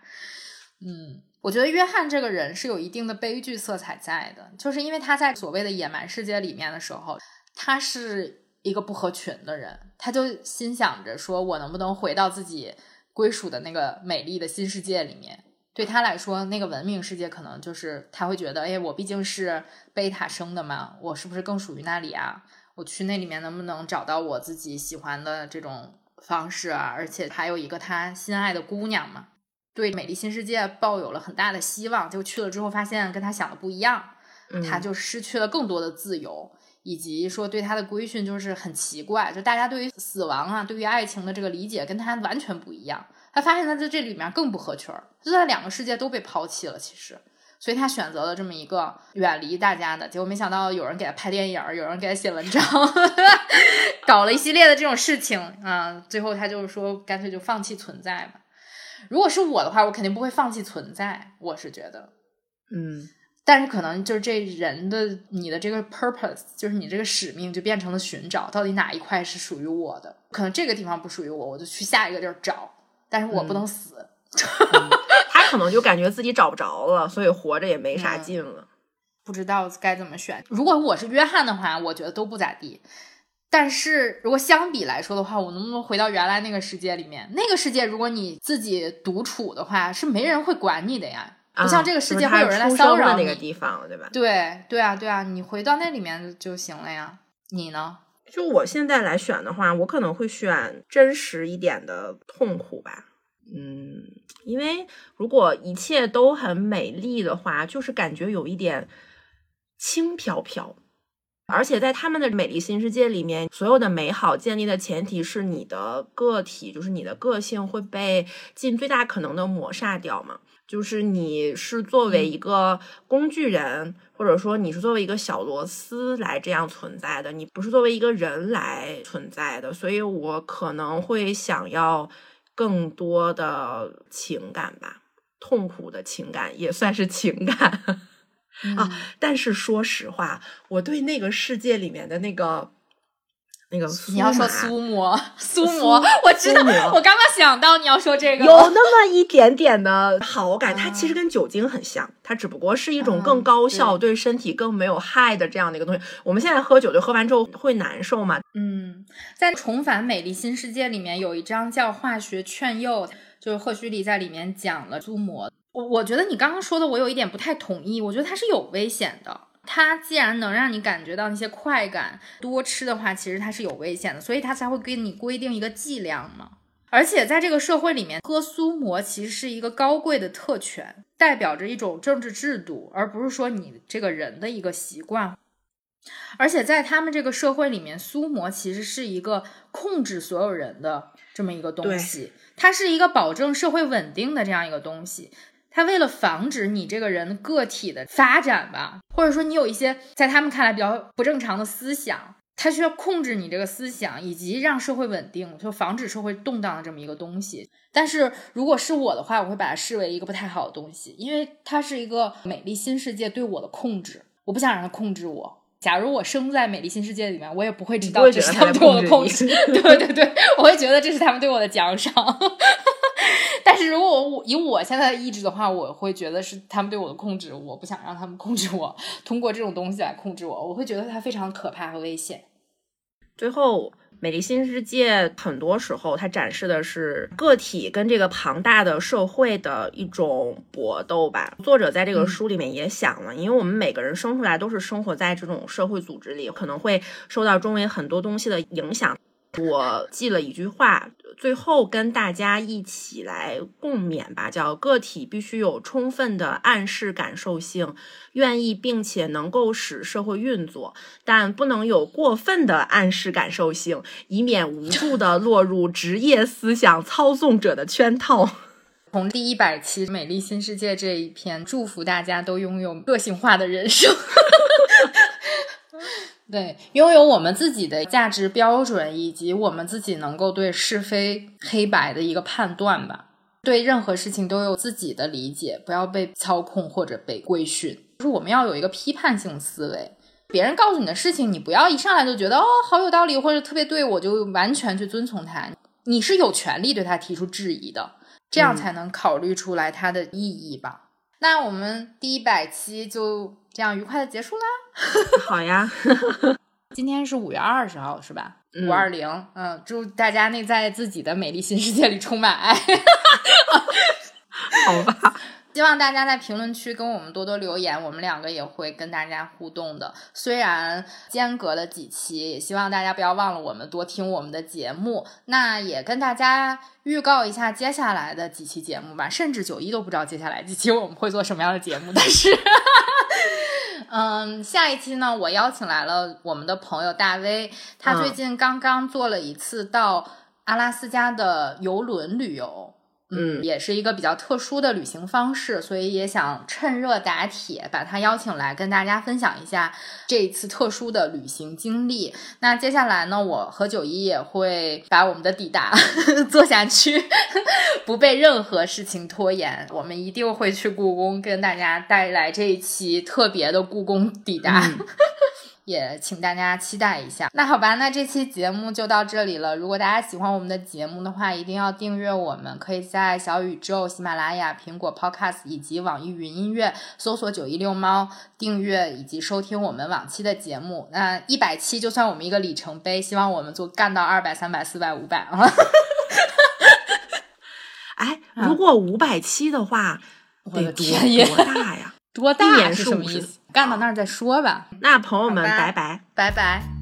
嗯，我觉得约翰这个人是有一定的悲剧色彩在的，就是因为他在所谓的野蛮世界里面的时候，他是一个不合群的人，他就心想着说，我能不能回到自己。归属的那个美丽的新世界里面，对他来说，那个文明世界可能就是他会觉得，哎，我毕竟是贝塔生的嘛，我是不是更属于那里啊？我去那里面能不能找到我自己喜欢的这种方式啊？而且还有一个他心爱的姑娘嘛，对美丽新世界抱有了很大的希望，就去了之后发现跟他想的不一样，他就失去了更多的自由。以及说对他的规训就是很奇怪，就大家对于死亡啊，对于爱情的这个理解跟他完全不一样。他发现他在这里面更不合群儿，就在两个世界都被抛弃了。其实，所以他选择了这么一个远离大家的结果。没想到有人给他拍电影，有人给他写文章，搞了一系列的这种事情啊。最后他就是说，干脆就放弃存在吧。如果是我的话，我肯定不会放弃存在。我是觉得，嗯。但是可能就是这人的你的这个 purpose，就是你这个使命就变成了寻找到底哪一块是属于我的。可能这个地方不属于我，我就去下一个地儿找。但是我不能死。他可能就感觉自己找不着了，所以活着也没啥劲了。不知道该怎么选。如果我是约翰的话，我觉得都不咋地。但是如果相比来说的话，我能不能回到原来那个世界里面？那个世界如果你自己独处的话，是没人会管你的呀。不像这个世界会有人来骚扰那个地方，对吧？对对啊，对啊，你回到那里面就行了呀。你呢？就我现在来选的话，我可能会选真实一点的痛苦吧。嗯，因为如果一切都很美丽的话，就是感觉有一点轻飘飘。而且在他们的美丽新世界里面，所有的美好建立的前提是你的个体，就是你的个性会被尽最大可能的抹杀掉嘛。就是你是作为一个工具人，或者说你是作为一个小螺丝来这样存在的，你不是作为一个人来存在的，所以我可能会想要更多的情感吧，痛苦的情感也算是情感 啊。但是说实话，我对那个世界里面的那个。那个你要说苏魔，苏魔，我知道，我刚刚想到你要说这个，有那么一点点的好感，它其实跟酒精很像，它只不过是一种更高效、对身体更没有害的这样的一个东西。我们现在喝酒，就喝完之后会难受嘛？嗯，在《重返美丽新世界》里面有一章叫《化学劝诱》，就是赫胥黎在里面讲了苏魔。我我觉得你刚刚说的，我有一点不太同意，我觉得它是有危险的。它既然能让你感觉到那些快感，多吃的话，其实它是有危险的，所以它才会给你规定一个剂量嘛。而且在这个社会里面，喝苏魔其实是一个高贵的特权，代表着一种政治制度，而不是说你这个人的一个习惯。而且在他们这个社会里面，苏魔其实是一个控制所有人的这么一个东西，它是一个保证社会稳定的这样一个东西。它为了防止你这个人个体的发展吧，或者说你有一些在他们看来比较不正常的思想。他需要控制你这个思想，以及让社会稳定，就防止社会动荡的这么一个东西。但是如果是我的话，我会把它视为一个不太好的东西，因为它是一个美丽新世界对我的控制，我不想让它控制我。假如我生在美丽新世界里面，我也不会知道这是他们对我的控制。对对对，我会觉得这是他们对我的奖赏。但是如果我以我现在的意志的话，我会觉得是他们对我的控制，我不想让他们控制我，通过这种东西来控制我，我会觉得它非常可怕和危险。最后，美丽新世界很多时候它展示的是个体跟这个庞大的社会的一种搏斗吧。作者在这个书里面也想了，因为我们每个人生出来都是生活在这种社会组织里，可能会受到周围很多东西的影响。我记了一句话，最后跟大家一起来共勉吧，叫个体必须有充分的暗示感受性，愿意并且能够使社会运作，但不能有过分的暗示感受性，以免无助的落入职业思想操纵者的圈套。从第一百期《美丽新世界》这一篇，祝福大家都拥有个性化的人生。对，拥有我们自己的价值标准，以及我们自己能够对是非黑白的一个判断吧。对任何事情都有自己的理解，不要被操控或者被规训。就是我们要有一个批判性思维。别人告诉你的事情，你不要一上来就觉得哦好有道理或者特别对，我就完全去遵从他。你是有权利对他提出质疑的，这样才能考虑出来它的意义吧。那我们第一百期就。这样愉快的结束啦，好呀，今天是五月二十号是吧？五二零，嗯，祝大家内在自己的美丽新世界里充满爱，好吧。希望大家在评论区跟我们多多留言，我们两个也会跟大家互动的。虽然间隔了几期，也希望大家不要忘了我们，多听我们的节目。那也跟大家预告一下接下来的几期节目吧。甚至九一都不知道接下来几期我们会做什么样的节目，但是，嗯，下一期呢，我邀请来了我们的朋友大威，他最近刚刚做了一次到阿拉斯加的游轮旅游。嗯，也是一个比较特殊的旅行方式，所以也想趁热打铁，把他邀请来跟大家分享一下这一次特殊的旅行经历。那接下来呢，我和九一也会把我们的抵达 做下去，不被任何事情拖延。我们一定会去故宫，跟大家带来这一期特别的故宫抵达。也请大家期待一下。那好吧，那这期节目就到这里了。如果大家喜欢我们的节目的话，一定要订阅我们，可以在小宇宙、喜马拉雅、苹果 Podcast 以及网易云音乐搜索“九一六猫”订阅以及收听我们往期的节目。那一百期就算我们一个里程碑，希望我们做干到二百、三百、四百、五百啊！哎，如果五百期的话，得多多大呀？多大是什么意思？干到那儿再说吧。那朋友们，拜拜，拜拜。